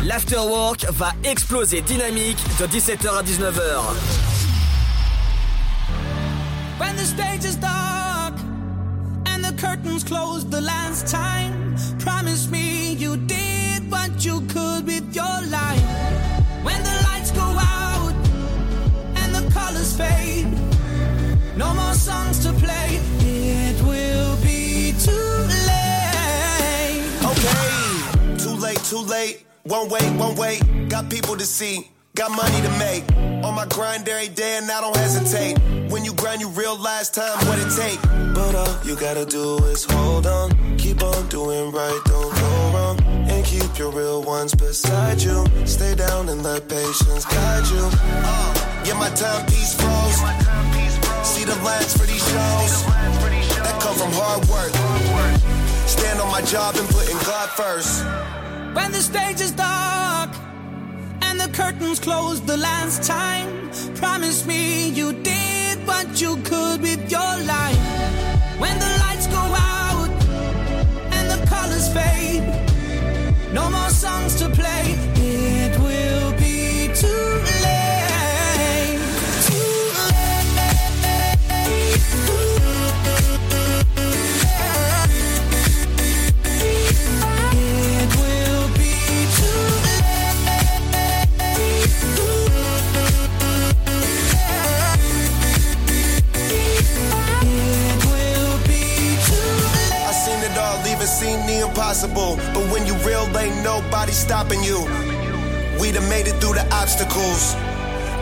L'afterwork va exploser dynamique de 17h à 19h. When the stage is dark and the curtains closed the last time, promise me you did what you could with your life. When the lights go out and the colors fade, no more songs to play, it will be too late. Okay, too late. One way, one way. Got people to see, got money to make. On my grind every day and I don't hesitate. When you grind, you realize time what it take. But all you gotta do is hold on, keep on doing right, don't go wrong. And keep your real ones beside you. Stay down and let patience guide you. Uh, yeah, my timepiece froze. See the lines for these shows that come from hard work. Stand on my job and putting God first. When the stage is dark and the curtains close the last time, promise me you did what you could with your life. When the lights go out and the colors fade, no more songs to play, it will be too late. Impossible. But when you real, ain't nobody stopping you. We done made it through the obstacles.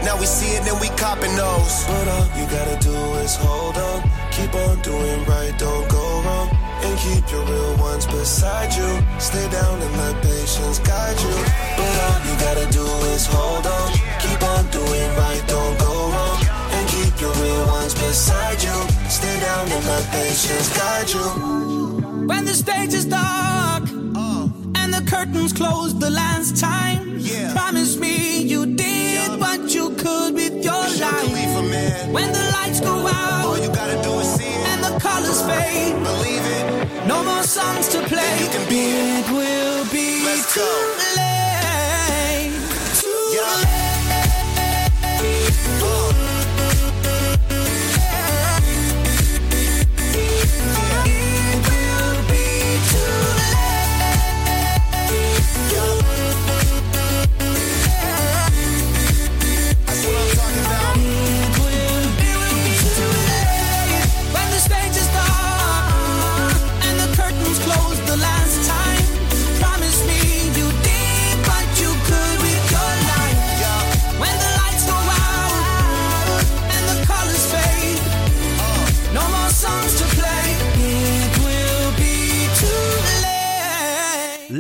Now we see it and we copping those. But all you gotta do is hold on. Keep on doing right, don't go wrong. And keep your real ones beside you. Stay down and let patience guide you. But all you gotta do is hold on. Keep on doing right, don't go wrong. And keep your real ones beside you. Stay down and let patience guide you. When the stage is dark oh. and the curtains close the last time, promise me you did what you could with your life. When the lights go out, all you gotta do is see it, and the colors fade. Believe it. No more songs to play. It will be too late. Too When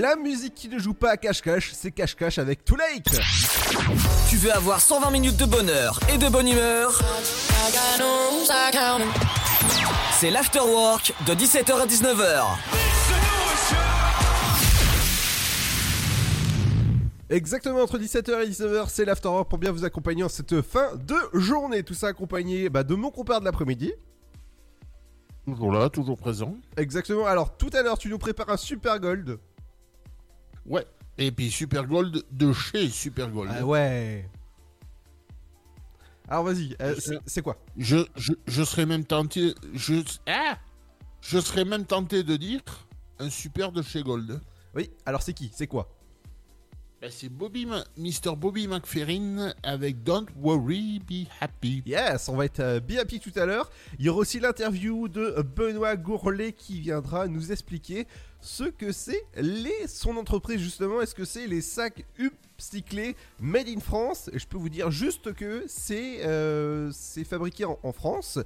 La musique qui ne joue pas à cache-cache, c'est cache-cache avec Too Late. Tu veux avoir 120 minutes de bonheur et de bonne humeur? C'est l'afterwork de 17h à 19h. Exactement entre 17h et 19h, c'est l'afterwork pour bien vous accompagner en cette fin de journée. Tout ça accompagné bah, de mon compère de l'après-midi. Toujours là, toujours présent. Exactement. Alors tout à l'heure, tu nous prépares un super gold. Ouais. Et puis Super Gold de chez Super Gold. Ah ouais. Alors vas-y, euh, c'est- quoi? Je, je, je serais même tenté. Je, ah je serais même tenté de dire un super de chez Gold. Oui, alors c'est qui? C'est quoi? Ben, c'est Bobby Ma- Mr. Bobby McFerrin avec Don't Worry, Be Happy. Yes, on va être euh, bien happy tout à l'heure. Il y aura aussi l'interview de Benoît Gourlet qui viendra nous expliquer ce que c'est son entreprise justement. Est-ce que c'est les sacs upcyclés made in France? Je peux vous dire juste que c'est euh, fabriqué en, France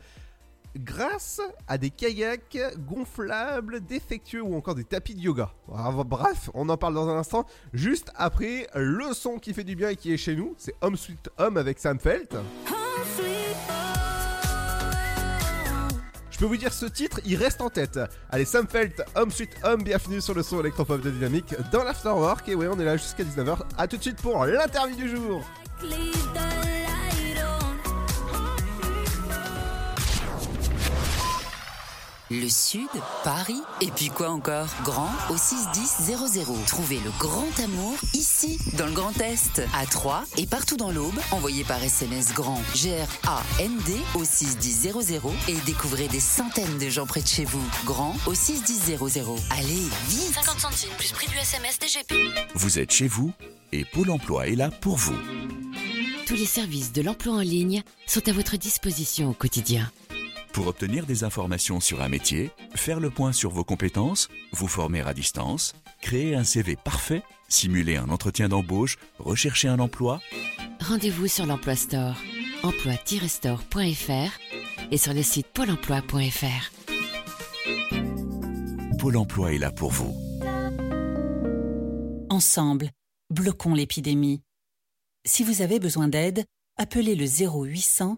grâce à des kayaks gonflables, défectueux ou encore des tapis de yoga. Alors, bref, on en parle dans un instant. Juste après le son qui fait du bien et qui est chez nous, c'est Home Sweet Home avec Sam Felt. Je peux vous dire ce titre, il reste en tête. Allez, Sam Felt, Home Sweet Home, bienvenue sur le son électropop de Dynamique dans l'Afterwork. Et ouais, on est là jusqu'à 19h. A tout de suite pour l'interview du jour. Le Sud, Paris, et puis quoi encore? Grand au 61000. Trouvez le grand amour ici, dans le Grand Est, à Troyes et partout dans l'Aube. Envoyez par SMS grand G-R-A-N-D au 61000 et découvrez des centaines de gens près de chez vous. Grand au 61000. Allez, vite 50 centimes plus prix du SMS DGP. Vous êtes chez vous et Pôle emploi est là pour vous. Tous les services de l'emploi en ligne sont à votre disposition au quotidien. Pour obtenir des informations sur un métier, faire le point sur vos compétences, vous former à distance, créer un CV parfait, simuler un entretien d'embauche, rechercher un emploi, Rendez-vous sur l'Emploi Store, emploi-store.fr et sur le site pôle emploi.fr. Pôle emploi est là pour vous. Ensemble, bloquons l'épidémie. Si vous avez besoin d'aide, appelez le 0800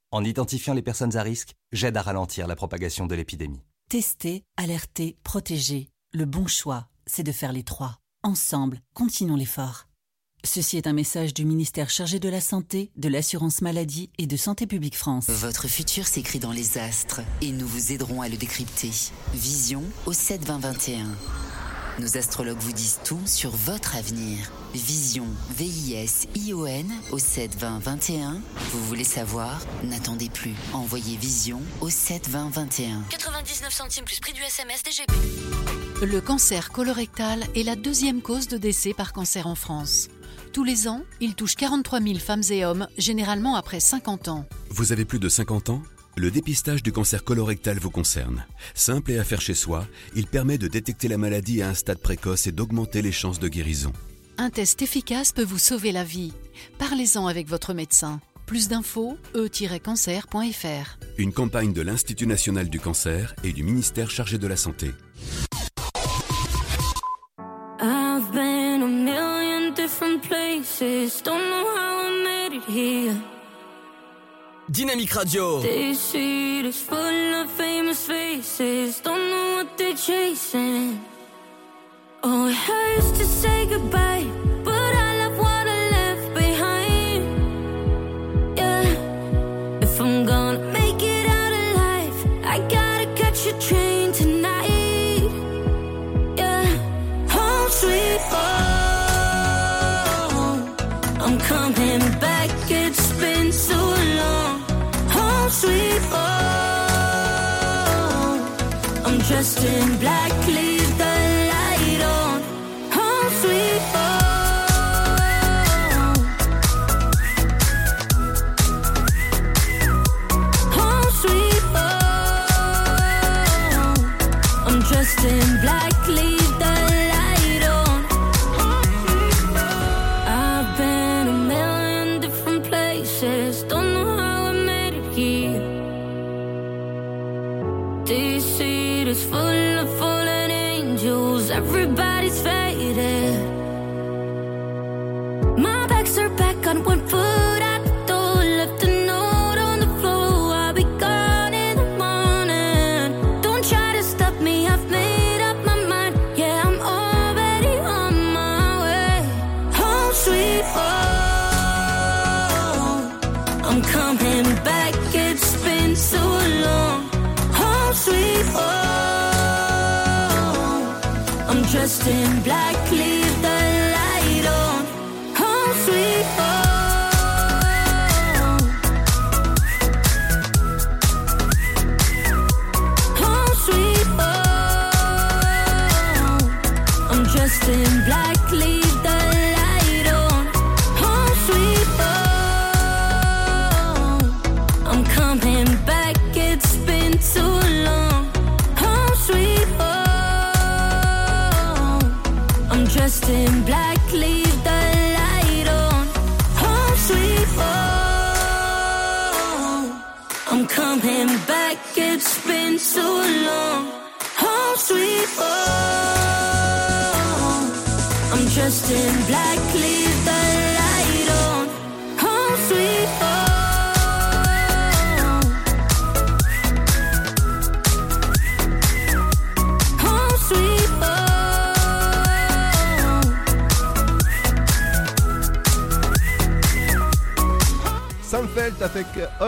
en identifiant les personnes à risque, j'aide à ralentir la propagation de l'épidémie. Tester, alerter, protéger. Le bon choix, c'est de faire les trois. Ensemble, continuons l'effort. Ceci est un message du ministère chargé de la Santé, de l'Assurance Maladie et de Santé Publique France. Votre futur s'écrit dans les astres et nous vous aiderons à le décrypter. Vision au 7 20 21. Nos astrologues vous disent tout sur votre avenir. Vision, V-I-S-I-O-N au 7 20 21. Vous voulez savoir? N'attendez plus. Envoyez Vision au 7 20 21. 99 centimes plus prix du SMS DGP. Le cancer colorectal est la deuxième cause de décès par cancer en France. Tous les ans, il touche 43 000 femmes et hommes, généralement après 50 ans. Vous avez plus de 50 ans? Le dépistage du cancer colorectal vous concerne. Simple et à faire chez soi, il permet de détecter la maladie à un stade précoce et d'augmenter les chances de guérison. Un test efficace peut vous sauver la vie. Parlez-en avec votre médecin. Plus d'infos, e-cancer.fr. Une campagne de l'Institut national du cancer et du ministère chargé de la santé. I've been a million different places. Don't know how I made it here. Dynamique Radio. This city is full of famous faces. Don't know what they're chasing. Oh, it hurts to say goodbye, in black,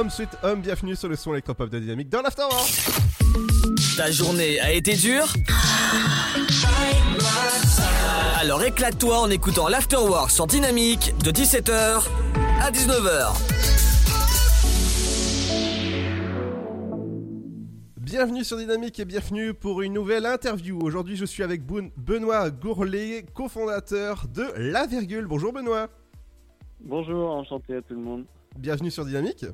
Sweet Home, bienvenue sur le son électropop de Dynamique dans l'Afterwork. Ta journée a été dure Alors éclate-toi en écoutant l'Afterwork sur Dynamique de 17h à 19h. Bienvenue sur Dynamique et bienvenue pour une nouvelle interview. Aujourd'hui, je suis avec Benoît Gourlet, cofondateur de La Virgule. Bonjour Benoît. Bonjour, enchanté à tout le monde. Bienvenue sur Dynamique.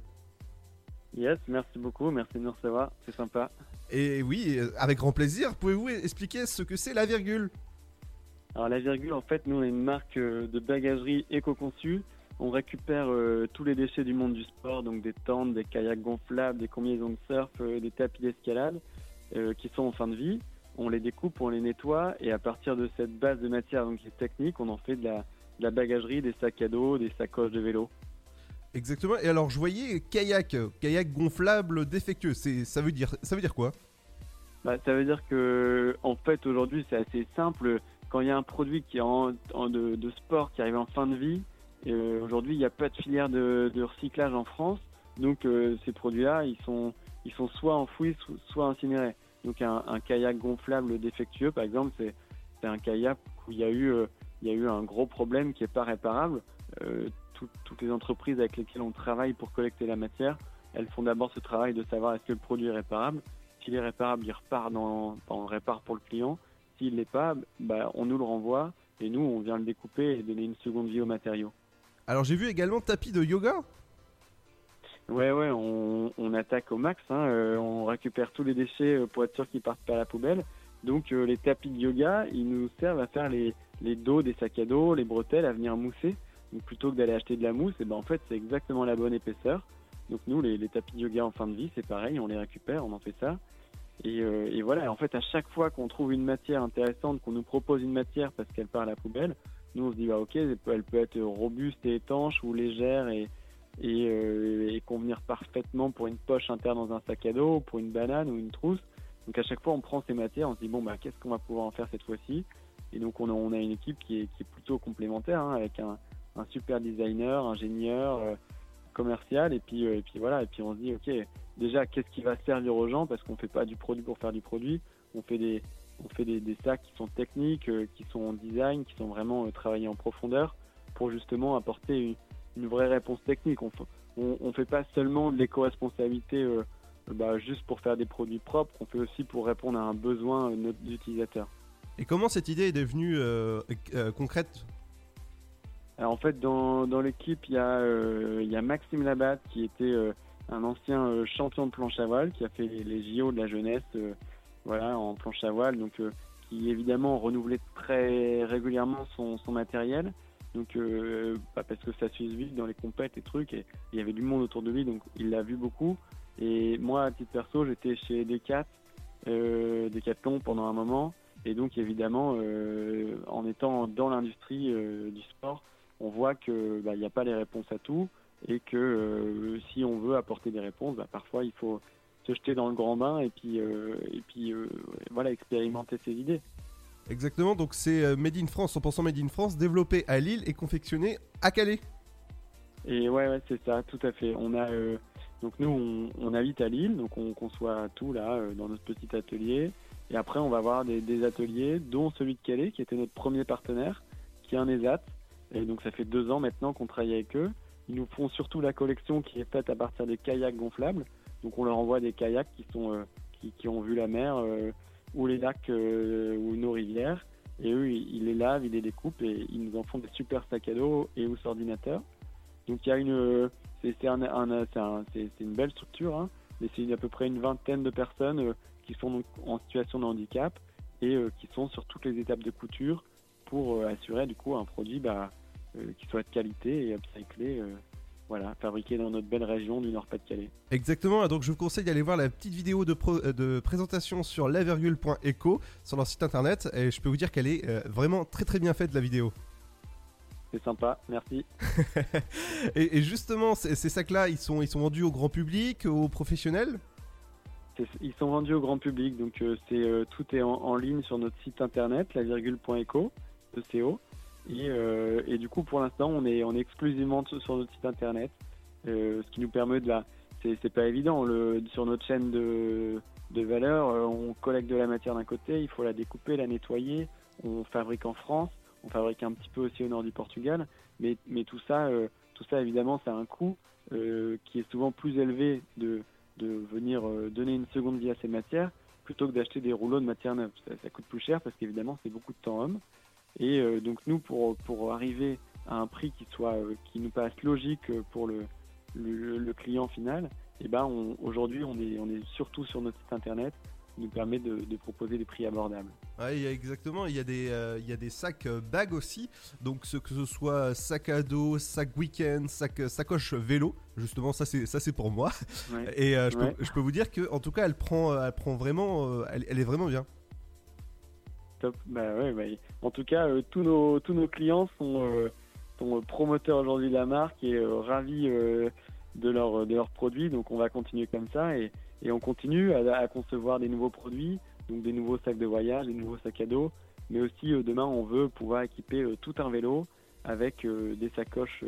Yes, merci beaucoup, merci de nous recevoir, c'est sympa. Et oui, euh, avec grand plaisir. Pouvez-vous expliquer ce que c'est La Virgule? Alors la virgule, en fait, nous on est une marque euh, de bagagerie éco-conçue. On récupère euh, tous les déchets du monde du sport, donc des tentes, des kayaks gonflables, des combinaisons de surf, euh, des tapis d'escalade, euh, qui sont en fin de vie. On les découpe, on les nettoie, et à partir de cette base de matière donc, qui est technique, on en fait de la, de la bagagerie, des sacs à dos, des sacoches de vélo. Exactement. Et alors, je voyais kayak, kayak gonflable défectueux. C'est, ça veut dire, ça veut dire quoi? Bah, ça veut dire que, en fait, aujourd'hui, c'est assez simple. Quand il y a un produit qui est en, en- de, sport qui arrive en fin de vie, euh, aujourd'hui, il n'y a pas de filière de, recyclage en France. Donc, euh, ces produits-là, ils sont, ils sont soit enfouis, so- soit incinérés. Donc, un, kayak gonflable défectueux, par exemple, c'est, c'est un kayak où il y a eu, euh, il y a eu un gros problème qui n'est pas réparable. Tout- toutes les entreprises avec lesquelles on travaille pour collecter la matière, elles font d'abord ce travail de savoir est-ce que le produit est réparable. S'il est réparable, il repart dans, on répare pour le client. S'il l'est pas, bah, on nous le renvoie et nous, on vient le découper et donner une seconde vie au matériau. Alors, j'ai vu également tapis de yoga. Ouais, ouais, on, on attaque au max. hein, euh, on récupère tous les déchets euh, pour être sûr qu'ils partent pas à la poubelle. Donc, euh, les tapis de yoga, ils nous servent à faire les, les dos des sacs à dos, les bretelles, à venir mousser. Donc, plutôt que d'aller acheter de la mousse, et ben, en fait, c'est exactement la bonne épaisseur. Donc, nous, les, tapis de yoga en fin de vie, c'est pareil, on les récupère, on en fait ça. Et, euh, et voilà, en fait, à chaque fois qu'on trouve une matière intéressante, qu'on nous propose une matière parce qu'elle part à la poubelle, nous, on se dit, bah, ok, elle peut, être robuste et étanche ou légère et, euh, et convenir parfaitement pour une poche interne dans un sac à dos, pour une banane ou une trousse. Donc à chaque fois, on prend ces matières, on se dit bon bah qu'est-ce qu'on va pouvoir en faire cette fois-ci? Et donc on a, une équipe qui est, qui est plutôt complémentaire, hein, avec un, un super designer, ingénieur, euh, commercial, et puis euh, et puis voilà, et puis on se dit ok, déjà qu'est-ce qui va servir aux gens parce qu'on fait pas du produit pour faire du produit, on fait des on fait des, sacs qui sont techniques, euh, qui sont en design, qui sont vraiment travaillés en profondeur pour justement apporter une, vraie réponse technique. On on, on fait pas seulement de l'éco-responsabilité bah, juste pour faire des produits propres, on fait aussi pour répondre à un besoin de. Et comment cette idée est devenue concrète? Alors en fait, dans, l'équipe, il y, a, euh, a Maxime Labatte qui était euh, un ancien euh, champion de planche à voile, qui a fait les, JO de la jeunesse voilà, en planche à voile, donc qui évidemment renouvelait très régulièrement son, matériel. Donc, bah, parce que ça suit vite dans les compètes et trucs, et il y avait du monde autour de lui, donc il l'a vu beaucoup. Et moi, à titre perso, j'étais chez Decat, Decathlon pendant un moment, et donc évidemment, en étant dans l'industrie du sport, on voit que bah, n'y a pas les réponses à tout, et que euh, si on veut apporter des réponses, bah, parfois il faut se jeter dans le grand bain et puis, euh, et puis euh, voilà, expérimenter ses idées. Exactement, donc c'est Made in France, 100% Made in France, développé à Lille et confectionné à Calais. Et ouais, ouais c'est ça, tout à fait. On a donc nous, on, on habite à Lille, donc on conçoit tout là dans notre petit atelier. Et après, on va avoir des, des ateliers, dont celui de Calais, qui était notre premier partenaire, qui est un ESAT. Et donc ça fait deux ans maintenant qu'on travaille avec eux. Ils nous font surtout la collection qui est faite à partir des kayaks gonflables. Donc on leur envoie des kayaks qui sont euh, qui, ont vu la mer euh, ou les lacs euh, ou nos rivières. Et eux, ils, les lavent, ils les découpent et ils nous en font des super sacs à dos et ou ordinateurs. Donc il y a une, c'est un, un- un- une belle structure, hein, mais c'est à peu près une vingtaine de personnes qui sont en situation de handicap et qui sont sur toutes les étapes de couture pour assurer du coup un produit bah, qui soit de qualité et upcyclé euh, voilà, fabriqués dans notre belle région du Nord-Pas-de-Calais. Exactement, donc je vous conseille d'aller voir la petite vidéo de, pro- euh, de présentation sur lavirgule.eco sur leur site internet et je peux vous dire qu'elle est euh, vraiment très très bien faite la vidéo. C'est sympa, merci. et, et justement, ces, ces sacs-là, ils sont, ils sont vendus au grand public, aux professionnels? Ils sont vendus au grand public, donc euh, c'est euh, tout est en, en ligne sur notre site internet, lavirgule.eco, ECO. Et, euh, et du coup, pour l'instant, on est, exclusivement sur notre site internet, euh, ce qui nous permet de la. C'est pas évident, sur notre chaîne de, valeur, euh, on collecte de la matière d'un côté, il faut la découper, la nettoyer, on fabrique en France, on fabrique un petit peu aussi au nord du Portugal, mais, tout ça, tout ça évidemment, ça a un coût qui est souvent plus élevé de, venir donner une seconde vie à ces matières plutôt que d'acheter des rouleaux de matière neuve. Ça coûte plus cher parce qu'évidemment c'est beaucoup de temps homme. Et euh, donc nous, pour, pour arriver à un prix qui soit euh, qui nous paraisse logique euh, pour le, le, le client final, et ben aujourd'hui on est, on est surtout sur notre site internet qui nous permet de, de proposer des prix abordables. A exactement. Il y a des, euh, il y a des sacs bags aussi. Donc, ce que ce soit sac à dos, sac week-end, sac, sacoche vélo. Justement, ça c'est, ça c'est pour moi. Ouais. Et euh, je, Ouais. peux, je peux vous dire que, en tout cas, elle prend, elle prend vraiment, euh, elle, elle est vraiment bien. Bah ouais, bah, en tout cas, euh, tous nos tous nos clients sont, euh, sont euh, promoteurs aujourd'hui de la marque et ravis de leurs de leurs produits. Donc on va continuer comme ça et, et on continue à, à concevoir des nouveaux produits, donc des nouveaux sacs de voyage, des nouveaux sacs à dos. Mais aussi demain, on veut pouvoir équiper tout un vélo avec des sacoches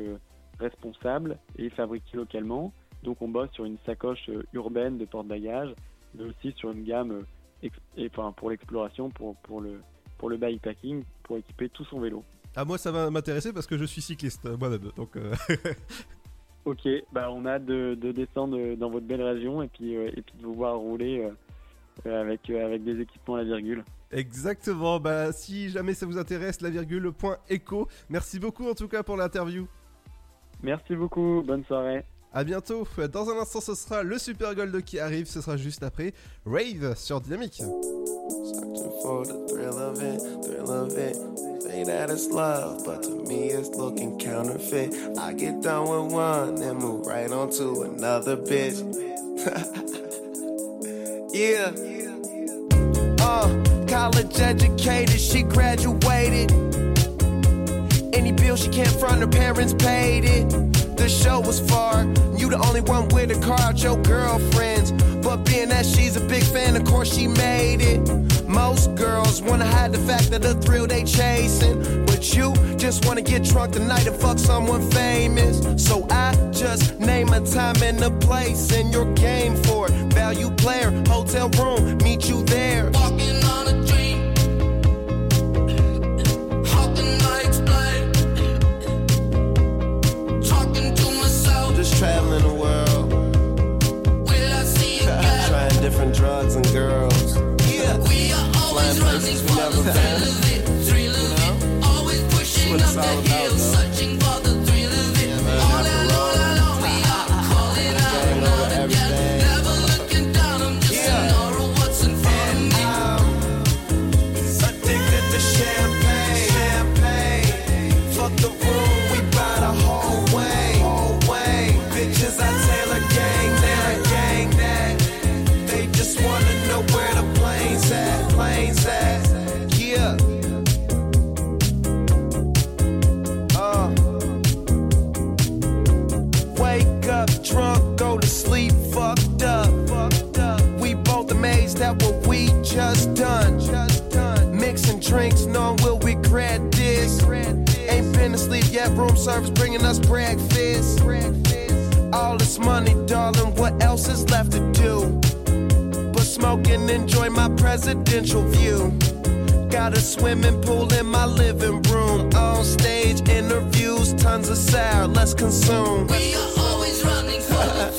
responsables et fabriquées localement. Donc on bosse sur une sacoche urbaine de porte-bagages, mais aussi sur une gamme et, enfin, pour l'exploration, pour, pour, le, pour le bikepacking, pour équiper tout son vélo. Ah, moi, ça va m'intéresser parce que je suis cycliste euh, moi-même. Donc, euh, Ok, bah on a hâte de, de descendre euh, dans votre belle région et puis, euh, et puis de vous voir rouler euh, avec, avec des équipements à la virgule. exactement. Bah, si jamais ça vous intéresse, la virgule point éco. Merci beaucoup en tout cas pour l'interview. Merci beaucoup, bonne soirée. À bientôt. Dans un instant, ce sera le Super Gold qui arrive. Ce sera juste après Rave sur Dynamique. Say that it's love, but to me it's looking counterfeit. I get done with one and move right on to another bitch. yeah. Uh, college educated, she graduated. Any bill she can't front, her parents paid it. The show was far, you the only one with a car out your girlfriends. But being that she's a big fan, of course she made it. Most girls wanna hide the fact that the thrill they chasing. But you just wanna get drunk tonight and fuck someone famous. So I just name a time and a place, and you're game for it. Value player, hotel room, meet you there. Walking girls. Yeah. We are always running for the thrill of it, thrill of it. Always pushing up the hill, service bringing us breakfast. All this money, darling, what else is left to do? But smoke and enjoy my presidential view. Got a swimming pool in my living room. On stage interviews, tons of sour, let's consume. We are always running for the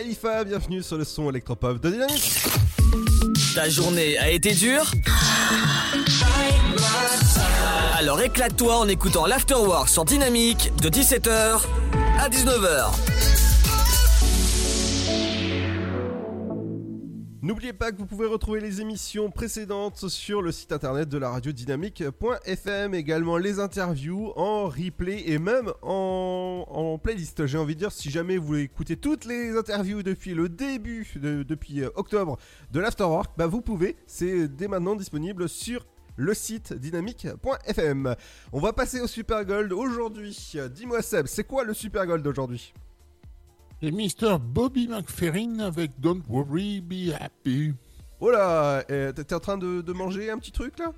Khalifa, bienvenue sur le son électropop de Dynamique. Ta journée a été dure Alors éclate-toi en écoutant l'Afterwork sur Dynamique de 17h à 19h. N'oubliez pas que vous pouvez retrouver les émissions précédentes sur le site internet de la radio dynamique.fm, également les interviews en replay et même en, playlist. J'ai envie de dire, si jamais vous voulez écouter toutes les interviews depuis le début, de- depuis euh, octobre de l'Afterwork, bah vous pouvez, c'est dès maintenant disponible sur le site dynamique.fm. On va passer au Super Gold aujourd'hui. Dis-moi Seb, c'est quoi le Super Gold aujourd'hui? Et Mr. Bobby McFerrin avec Don't Worry, Be Happy. Oh là, t'es en train de, de manger un petit truc là?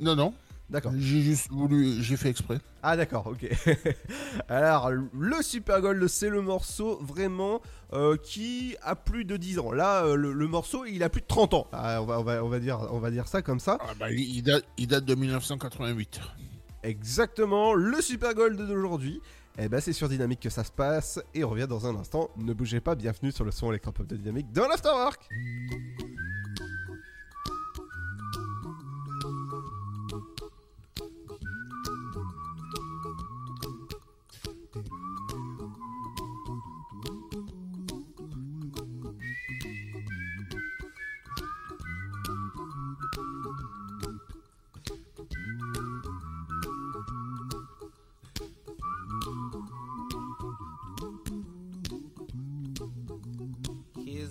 Non, non. D'accord. J'ai juste voulu. J'ai fait exprès. Ah d'accord, ok. Alors, le Super Gold, c'est le morceau vraiment euh, qui a plus de 10 ans. Là, euh, le, le morceau, il a plus de 30 ans. Ah, on, va, on, va, on, va dire, on va dire ça comme ça. Ah bah, il, il date, il date de 1988. Exactement, le Super Gold d'aujourd'hui. Eh ben, c'est sur Dynamique que ça se passe. Et on revient dans un instant. Ne bougez pas, bienvenue sur le son électropop de Dynamique dans l'Afterwork.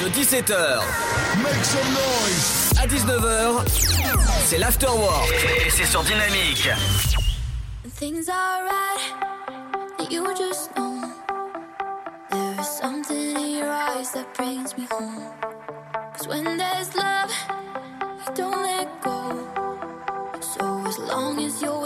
De 17h Make some noise à 19h, c'est l'afterwork et c'est sur Dynamique. Things are right, you just know. There is something in your eyes that brings me home. Cause when there's love, you don't let go. So as long as you're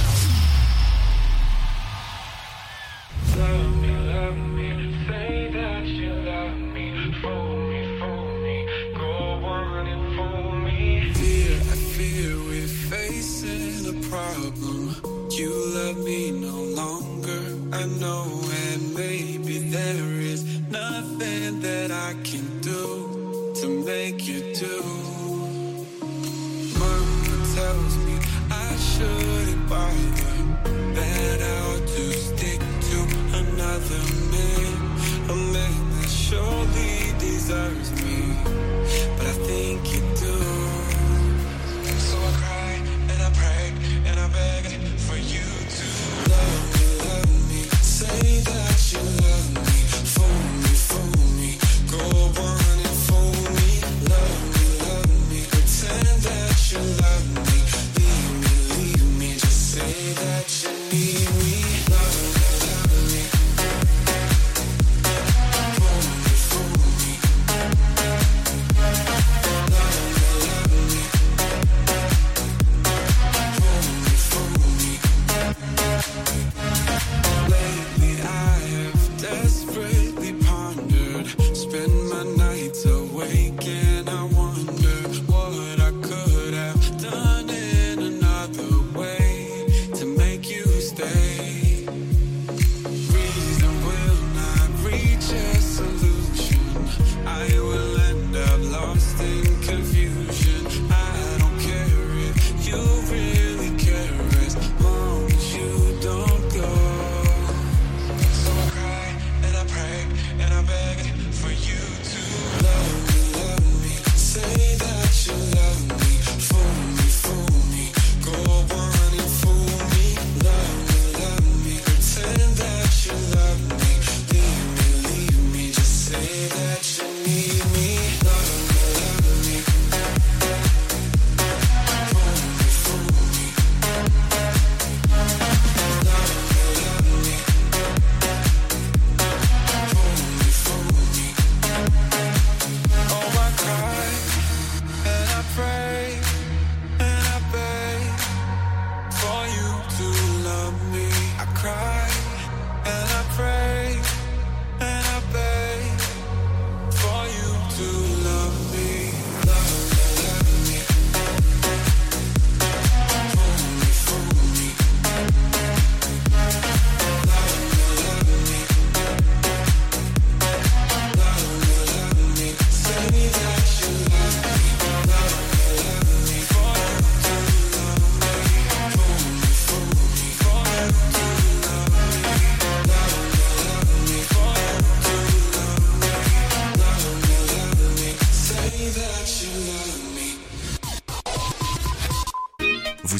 Me.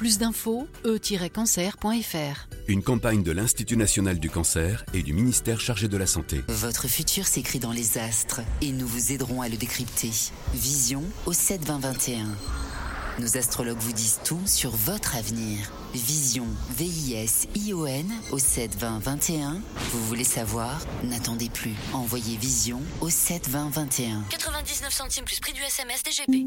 Plus d'infos, e-cancer.fr. Une campagne de l'Institut national du cancer et du ministère chargé de la santé. Votre futur s'écrit dans les astres et nous vous aiderons à le décrypter. Vision au 7 20 21. Nos astrologues vous disent tout sur votre avenir. Vision, V-I-S-I-O-N au 7 20 21. Vous voulez savoir? N'attendez plus. Envoyez Vision au 7 20 21. 99 centimes plus prix du SMS DGP.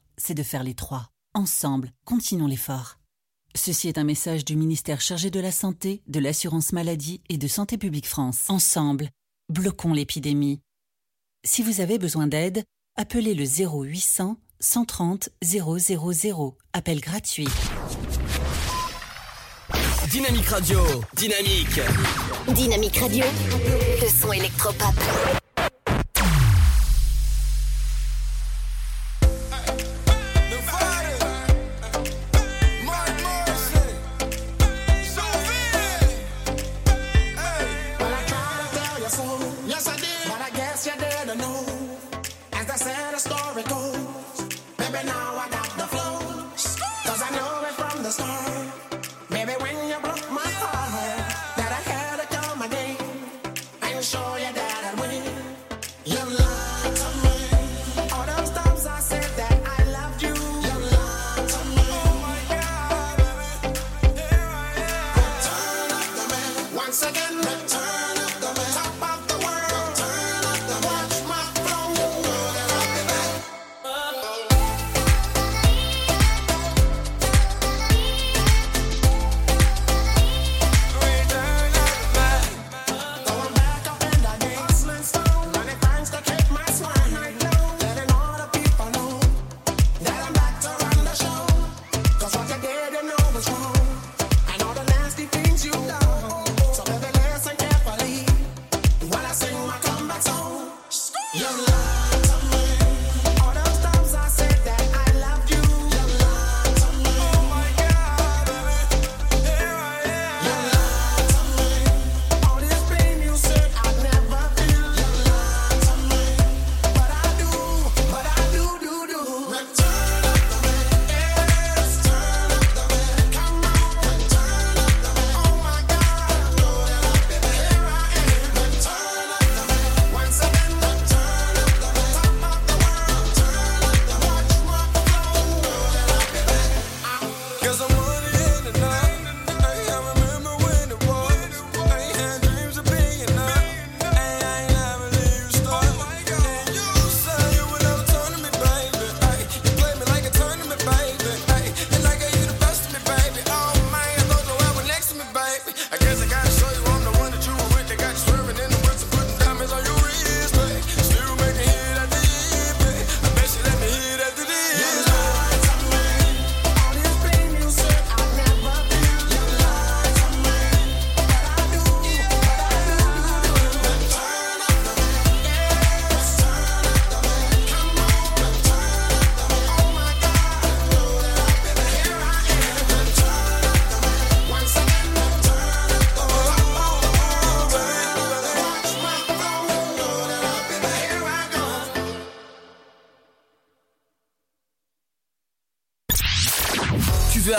c'est de faire les trois. Ensemble, continuons l'effort. Ceci est un message du ministère chargé de la Santé, de l'Assurance Maladie et de Santé publique France. Ensemble, bloquons l'épidémie. Si vous avez besoin d'aide, appelez le 0800 130 000. Appel gratuit. Dynamique Radio Dynamique Dynamique Radio Le son électropop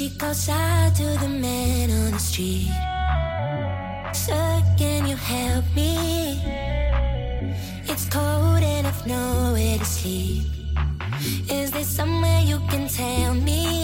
She calls out to the man on the street. Sir, can you help me? It's cold and I've nowhere to sleep. Is there somewhere you can tell me?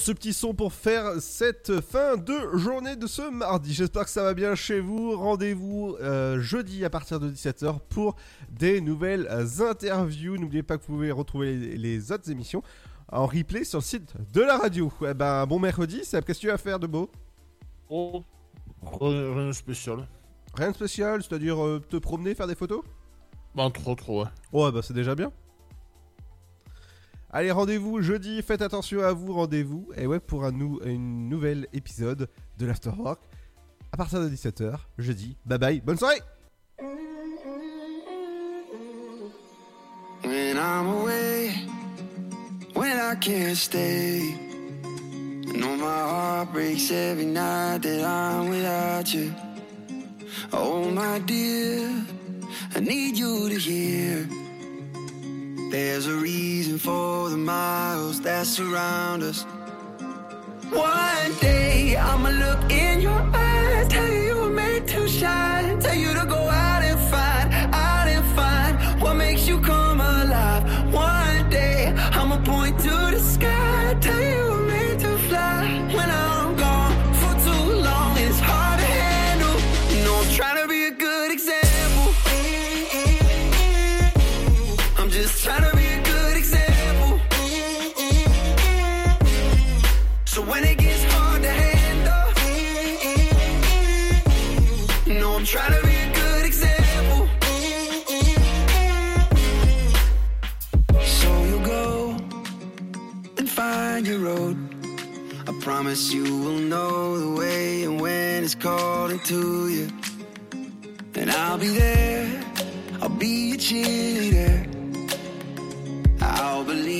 Ce petit son pour faire cette fin de journée de ce mardi. J'espère que ça va bien chez vous. Rendez-vous euh, jeudi à partir de 17h pour des nouvelles interviews. N'oubliez pas que vous pouvez retrouver les, les autres émissions en replay sur le site de la radio. Eh ben, bon mercredi, Seb, qu'est-ce que tu vas faire de beau? Oh, rien rien de spécial. Rien de spécial, c'est-à-dire euh, te promener, faire des photos? Bah, trop, trop, ouais. Ouais, bah c'est déjà bien. Allez, rendez-vous jeudi, faites attention à vous, rendez-vous. Et ouais, pour un nou une nouvelle épisode de l'Afterwork à partir de 17h, jeudi. Bye bye, bonne soirée When I'm away, when I can't stay. Breaks every night I'm without you. Oh, my dear, I need you to hear. There's a reason for the miles that surround us. One day I'ma look in your eyes, tell you you were made to shine, tell you to go out promise you will know the way and when it's calling to you. And I'll be there, I'll be your cheerleader. I'll believe.